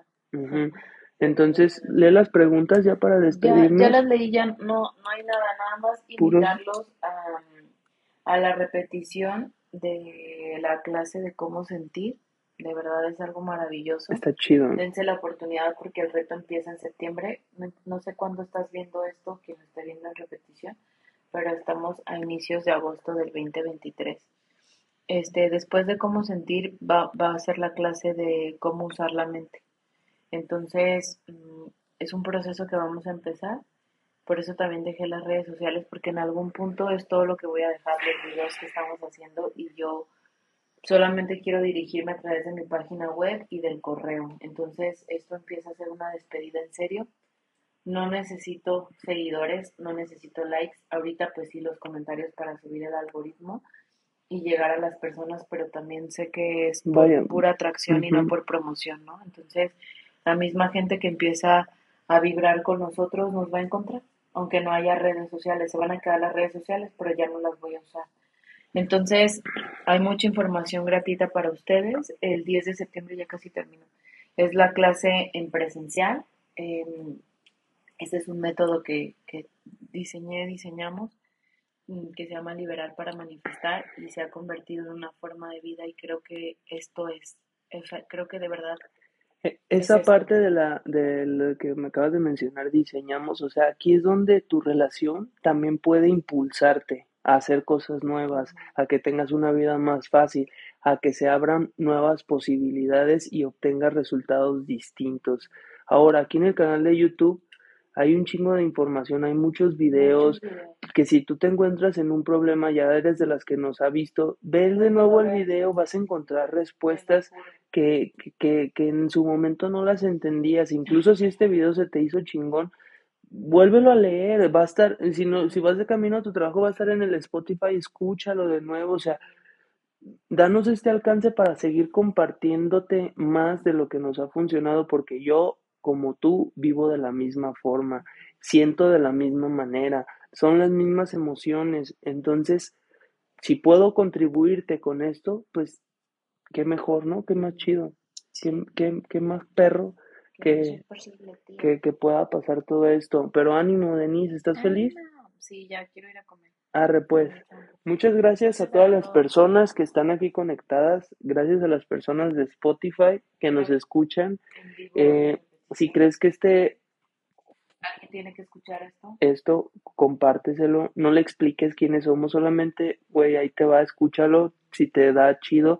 Entonces, lee las preguntas ya para despedirnos. Ya, las leí, ya no, no hay nada, nada más invitarlos a, a la repetición de la clase de cómo sentir. De verdad es algo maravilloso. Está chido. Dense la oportunidad porque el reto empieza en septiembre. No, sé cuándo estás viendo esto, quien está viendo en repetición, pero estamos a inicios de agosto del 2023. Este, después de cómo sentir, va, va a ser la clase de cómo usar la mente. Entonces, mm, es un proceso que vamos a empezar. Por eso también dejé las redes sociales, porque en algún punto es todo lo que voy a dejar los videos que estamos haciendo y yo solamente quiero dirigirme a través de mi página web y del correo. Entonces, esto empieza a ser una despedida en serio. No necesito seguidores, no necesito likes. Ahorita pues sí los comentarios para subir el algoritmo y llegar a las personas, pero también sé que es por pura atracción y no por promoción, ¿no? Entonces, la misma gente que empieza a vibrar con nosotros nos va a encontrar, aunque no haya redes sociales, se van a quedar las redes sociales, pero ya no las voy a usar. Entonces, hay mucha información gratuita para ustedes. El 10 de septiembre ya casi terminó. Es la clase en presencial. este es un método que, que diseñé, diseñamos, mm, que se llama Liberar para Manifestar y se ha convertido en una forma de vida y creo que esto es, creo que de verdad e, esa parte de la de lo que me acabas de mencionar, diseñamos, o sea, aquí es donde tu relación también puede impulsarte a hacer cosas nuevas, a que tengas una vida más fácil, a que se abran nuevas posibilidades y obtengas resultados distintos. Ahora, aquí en el canal de YouTube hay un chingo de información, hay muchos videos que si tú te encuentras en un problema, ya eres de las que nos ha visto, ve de nuevo el video, vas a encontrar respuestas que, que, que en su momento no las entendías. Incluso si este video se te hizo chingón, vuélvelo a leer, va a estar, si, no, si vas de camino a tu trabajo, va a estar en el Spotify, escúchalo de nuevo, o sea, danos este alcance para seguir compartiéndote más de lo que nos ha funcionado, porque yo, como tú, vivo de la misma forma, siento de la misma manera, son las mismas emociones, entonces, si puedo contribuirte con esto, pues qué mejor, ¿no? Qué más chido, qué, qué, más perro que, que, que, pueda pasar todo esto. Pero ánimo, Denise, ¿estás feliz? Sí, ya quiero ir a comer. Arre, pues. Muchas gracias a todas las personas que están aquí conectadas. Gracias a las personas de Spotify que nos escuchan. Eh, si crees que este ¿Alguien tiene que escuchar esto? Esto, compárteselo, no le expliques quiénes somos, solamente, güey, ahí te va, escúchalo, si te da chido,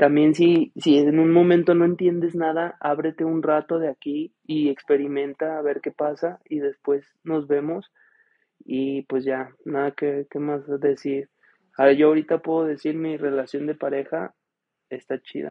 también si, si en un momento no entiendes nada, ábrete un rato de aquí y experimenta a ver qué pasa y después nos vemos y pues ya, nada que, más decir. yo ahorita puedo decir mi relación de pareja está chida.